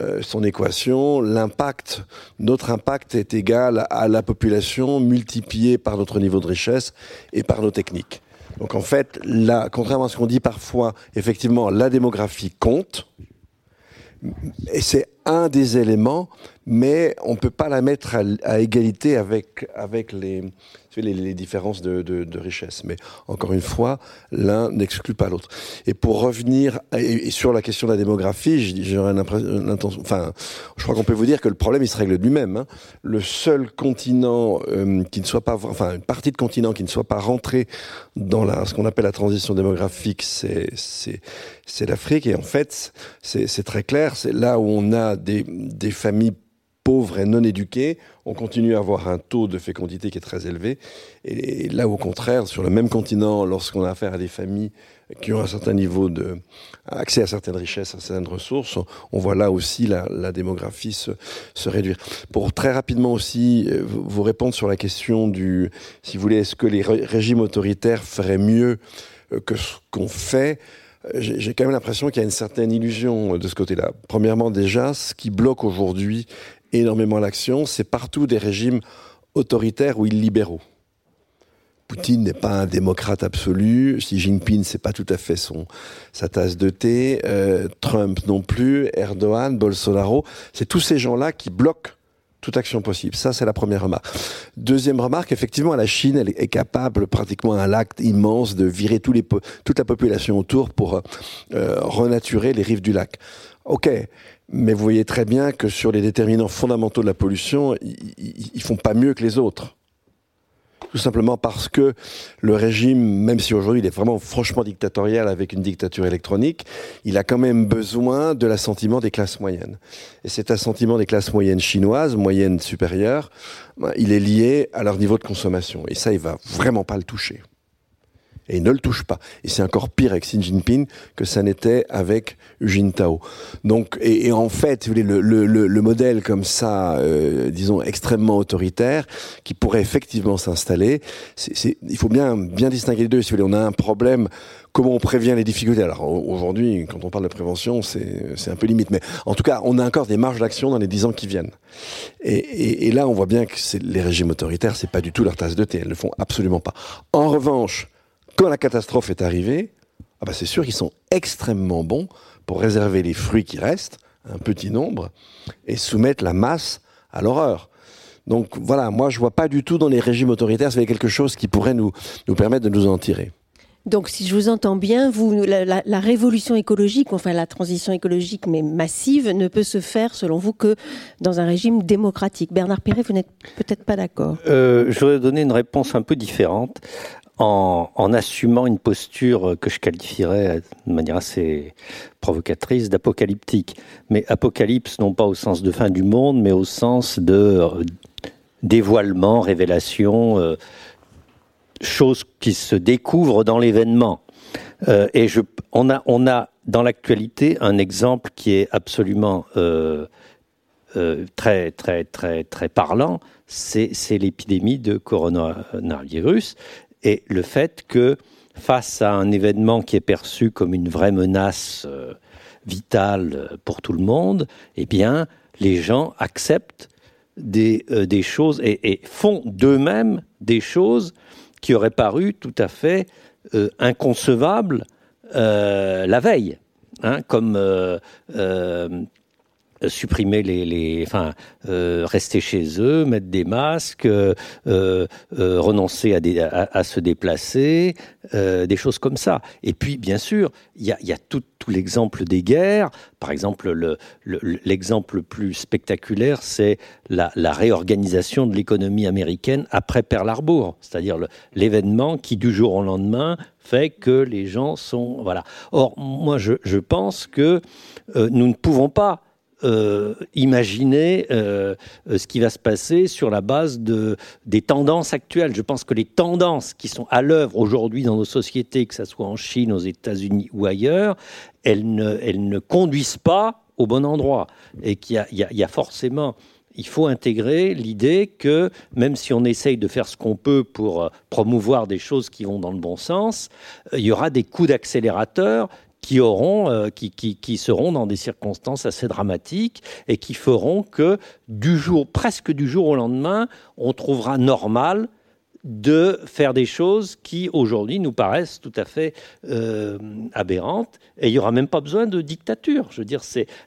euh, son équation. L'impact, notre impact est égal à la population multipliée par notre niveau de richesse et par nos techniques. Donc, en fait, là, contrairement à ce qu'on dit parfois, effectivement, la démographie compte. Et c'est un des éléments, mais on ne peut pas la mettre à, égalité avec, avec les, les, différences de, richesse. Mais encore une fois, l'un n'exclut pas l'autre. Et pour revenir et, sur la question de la démographie, j'aurais l'intention. Enfin, je crois qu'on peut vous dire que le problème il se règle lui-même. Hein. Le seul continent euh, qui ne soit pas, enfin une partie de continent qui ne soit pas rentré dans ce qu'on appelle la transition démographique, c'est l'Afrique. Et en fait, c'est très clair. C'est là où on a des, familles pauvres et non éduqués, on continue à avoir un taux de fécondité qui est très élevé. Et là, au contraire, sur le même continent, lorsqu'on a affaire à des familles qui ont un certain niveau de accès à certaines richesses, à certaines ressources, on voit là aussi la, démographie se, se, réduire. Pour très rapidement aussi vous répondre sur la question du, si vous voulez, est-ce que les régimes autoritaires feraient mieux que ce qu'on fait j'ai quand même l'impression qu'il y a une certaine illusion de ce côté-là. Premièrement, déjà, ce qui bloque aujourd'hui énormément l'action, c'est partout des régimes autoritaires ou illibéraux. Poutine n'est pas un démocrate absolu, Xi Jinping c'est pas tout à fait son sa tasse de thé, euh, Trump non plus, Erdogan, Bolsonaro, c'est tous ces gens-là qui bloquent toute action possible. Ça, c'est la première remarque. Deuxième remarque, effectivement, la Chine est capable, pratiquement un lac immense, de virer toute la population autour pour euh, renaturer les rives du lac. Ok, mais vous voyez très bien que sur les déterminants fondamentaux de la pollution, ils, ils font pas mieux que les autres. Tout simplement parce que le régime, même si aujourd'hui il est vraiment franchement dictatorial avec une dictature électronique, il a quand même besoin de l'assentiment des classes moyennes. Et cet assentiment des classes moyennes chinoises, moyennes supérieures, ben, il est lié à leur niveau de consommation. Et ça, il va vraiment pas le toucher et ne le touche pas. Et c'est encore pire avec Xi Jinping que ça n'était avec Jintao. Donc, et, en fait, vous voulez, le, le, le, modèle comme ça, euh, disons extrêmement autoritaire, qui pourrait effectivement s'installer, il faut bien bien distinguer les deux. Si vous voulez, on a un problème. Comment on prévient les difficultés Alors aujourd'hui, quand on parle de prévention, c'est un peu limite, mais en tout cas, on a encore des marges d'action dans les dix ans qui viennent. Et, là, on voit bien que les régimes autoritaires, c'est pas du tout leur tasse de thé. Elles le font absolument pas. En revanche, quand la catastrophe est arrivée, ah bah c'est sûr qu'ils sont extrêmement bons pour réserver les fruits qui restent, un petit nombre, et soumettre la masse à l'horreur. Donc voilà, moi je vois pas du tout dans les régimes autoritaires, c'est quelque chose qui pourrait nous, nous permettre de nous en tirer. Donc, si je vous entends bien, vous, la, révolution écologique, enfin la transition écologique, mais massive, ne peut se faire, selon vous, que dans un régime démocratique. Bernard Perret, vous n'êtes peut-être pas d'accord. Euh, je voudrais donner une réponse un peu différente en, assumant une posture que je qualifierais de manière assez provocatrice d'apocalyptique. Mais apocalypse, non pas au sens de fin du monde, mais au sens de euh, dévoilement, révélation, euh, choses qui se découvrent dans l'événement. Euh, et on, a, on a dans l'actualité un exemple qui est absolument très, très, très, très parlant, c'est l'épidémie de coronavirus et le fait que face à un événement qui est perçu comme une vraie menace euh, vitale euh, pour tout le monde, eh bien, les gens acceptent des, euh, choses et, font d'eux-mêmes des choses qui auraient paru tout à fait inconcevables la veille. Hein, comme supprimer les, les enfin euh, rester chez eux, mettre des masques, euh, euh, euh renoncer à, à, se déplacer, des choses comme ça. Et puis bien sûr, il y a, y a, tout, tout l'exemple des guerres. Par exemple, l'exemple le, le, plus spectaculaire, c'est la, la, réorganisation de l'économie américaine après Pearl Harbor, c'est-à-dire l'événement qui du jour au lendemain fait que les gens sont voilà. Or, moi, je, je pense que nous ne pouvons pas euh, imaginer euh, ce qui va se passer sur la base de, des tendances actuelles. Je pense que les tendances qui sont à l'œuvre aujourd'hui dans nos sociétés, que ce soit en Chine, aux États-Unis ou ailleurs, elles ne, conduisent pas au bon endroit. Et qu'il y, y, a, forcément il faut intégrer l'idée que même si on essaye de faire ce qu'on peut pour euh, promouvoir des choses qui vont dans le bon sens, il y aura des coups d'accélérateur qui auront, euh, qui, seront dans des circonstances assez dramatiques et qui feront que presque du jour au lendemain, on trouvera normal de faire des choses qui aujourd'hui nous paraissent tout à fait euh, aberrantes et il n'y aura même pas besoin de dictature. Je veux dire,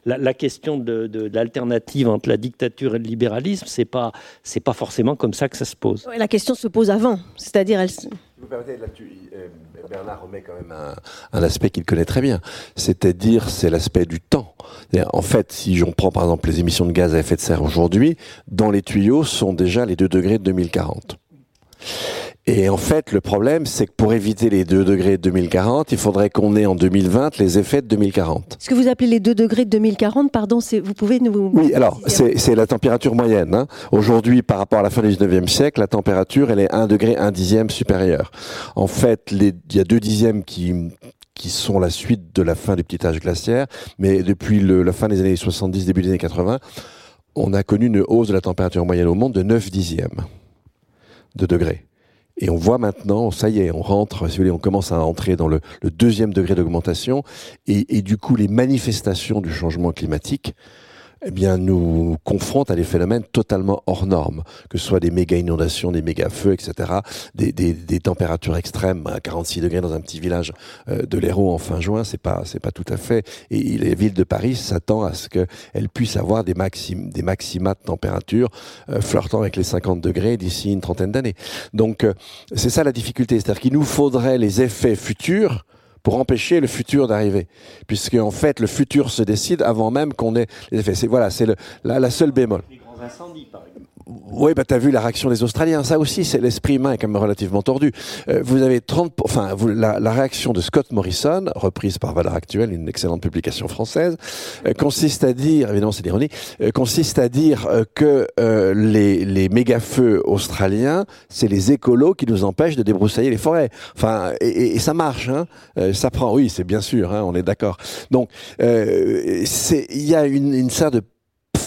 la, question de, l'alternative entre la dictature et le libéralisme, c'est pas pas forcément comme ça que ça se pose. La question se pose avant, c'est-à-dire. Vous permettez, euh, Bernard remet quand même un, un aspect qu'il connaît très bien, c'est-à-dire c'est l'aspect du temps. En fait, si on prend par exemple les émissions de gaz à effet de serre aujourd'hui, dans les tuyaux sont déjà les 2 degrés de 2040. Et en fait, le problème, c'est que pour éviter les 2 degrés de 2040, il faudrait qu'on ait en 2020 les effets de 2040. Ce que vous appelez les 2 degrés de 2040, pardon, vous pouvez nous... Oui, alors, c'est la température moyenne. Hein. Aujourd'hui, par rapport à la fin du 19e siècle, la température, elle est 1 degré, 1 dixième supérieure. En fait, les, il y a 2 dixièmes qui qui sont la suite de la fin du petit âge glaciaire, mais depuis le, la fin des années 70, début des années 80, on a connu une hausse de la température moyenne au monde de 9 dixièmes de degrés. Et on voit maintenant, ça y est, on rentre, si vous voulez, on commence à entrer dans le, deuxième degré d'augmentation. Et, du coup, les manifestations du changement climatique eh bien, nous confronte à des phénomènes totalement hors normes, que ce soit des méga inondations, des méga feux, etc., des, des, des températures extrêmes à 46 degrés dans un petit village euh, de l'Hérault en fin juin, c'est pas c'est pas tout à fait. Et la ville de Paris s'attend à ce qu'elle puisse avoir des maxim, des maxima de température euh, flirtant avec les 50 degrés d'ici une trentaine d'années. Donc euh, c'est ça la difficulté, c'est-à-dire qu'il nous faudrait les effets futurs pour empêcher le futur d'arriver. Puisque en fait, le futur se décide avant même qu'on ait les effets. C'est voilà, c'est la, la seule bémol. incendie, par exemple. Oui, bah, tu as vu la réaction des Australiens. Ça aussi, c'est l'esprit humain est quand même relativement tordu. Euh, vous avez 30, enfin, vous, la, la, réaction de Scott Morrison, reprise par Valeur Actuelle, une excellente publication française, euh, consiste à dire, évidemment c'est l'ironie, euh, consiste à dire euh, que euh, les, les méga-feux australiens, c'est les écolos qui nous empêchent de débroussailler les forêts. Enfin, et, et ça marche, hein. ça prend, oui, c'est bien sûr, hein, on est d'accord. Donc, il y a une, une sorte de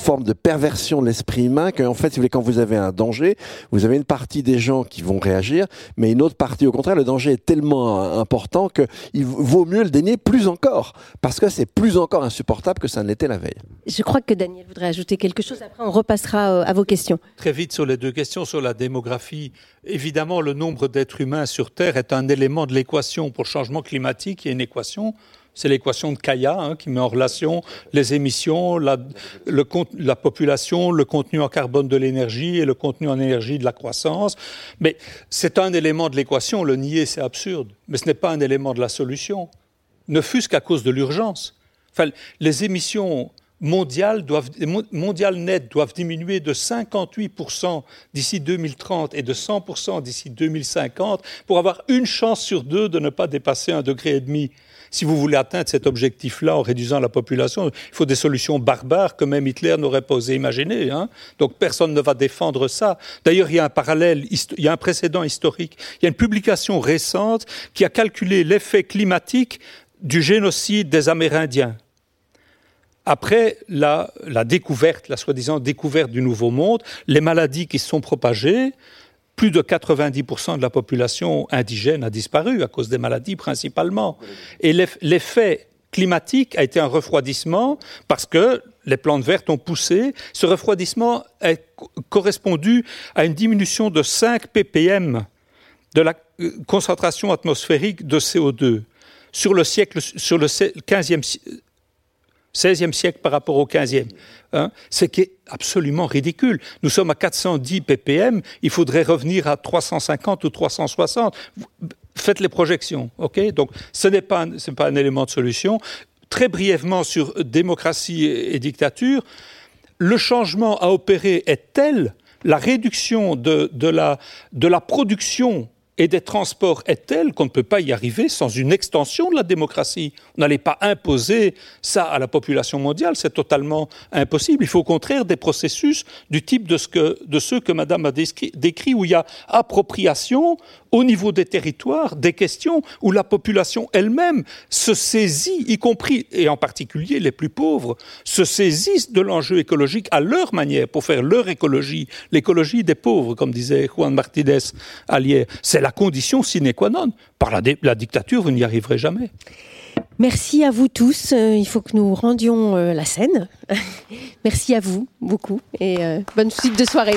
forme de perversion de l'esprit humain qu'en fait, si vous voulez, quand vous avez un danger, vous avez une partie des gens qui vont réagir, mais une autre partie, au contraire, le danger est tellement important qu'il vaut mieux le dénier plus encore, parce que c'est plus encore insupportable que ça ne l'était la veille. Je crois que Daniel voudrait ajouter quelque chose. Après, on repassera euh, à vos questions. Très vite sur les deux questions sur la démographie. Évidemment, le nombre d'êtres humains sur Terre est un élément de l'équation pour le changement climatique. Il y a une équation c'est l'équation de Kaya hein, qui met en relation les émissions, la, population, le contenu en carbone de l'énergie et le contenu en énergie de la croissance. Mais c'est un élément de l'équation. Le nier, c'est absurde. Mais ce n'est pas un élément de la solution. Ne fût-ce qu'à cause de l'urgence. Enfin, les émissions mondiales, doivent, mondiales nettes doivent diminuer de 58% d'ici 2030 et de 100% d'ici 2050 pour avoir une chance sur deux de ne pas dépasser un degré et demi si vous voulez atteindre cet objectif-là en réduisant la population, il faut des solutions barbares que même Hitler n'aurait pas osé imaginer. Hein. Donc personne ne va défendre ça. D'ailleurs, il y a un parallèle, il y a un précédent historique. Il y a une publication récente qui a calculé l'effet climatique du génocide des Amérindiens. Après la, la découverte, la soi-disant découverte du Nouveau Monde, les maladies qui se sont propagées, plus de 90% de la population indigène a disparu à cause des maladies principalement. Et l'effet climatique a été un refroidissement parce que les plantes vertes ont poussé. Ce refroidissement a correspondu à une diminution de 5 ppm de la euh, concentration atmosphérique de CO2 sur le siècle, sur le 15e, 16e siècle par rapport au 15e. Hein, ce qui est absolument ridicule. Nous sommes à 410 ppm, il faudrait revenir à 350 ou 360. Faites les projections, ok? Donc, ce n'est pas, un élément de solution. Très brièvement sur démocratie et, dictature, le changement à opérer est tel, la réduction de la production et des transports est telle qu'on ne peut pas y arriver sans une extension de la démocratie. On n'allait pas imposer ça à la population mondiale, c'est totalement impossible. Il faut au contraire des processus du type de, ce que, ceux que Madame a décrit, décrit, où il y a appropriation au niveau des territoires, des questions où la population elle-même se saisit, y compris, et en particulier les plus pauvres, se saisissent de l'enjeu écologique à leur manière pour faire leur écologie, l'écologie des pauvres, comme disait Juan Martinez Allier. C'est la condition sine qua non. Par la, la dictature, vous n'y arriverez jamais. Merci à vous tous. Euh, il faut que nous rendions euh, la scène. Merci à vous beaucoup et euh, bonne suite de soirée.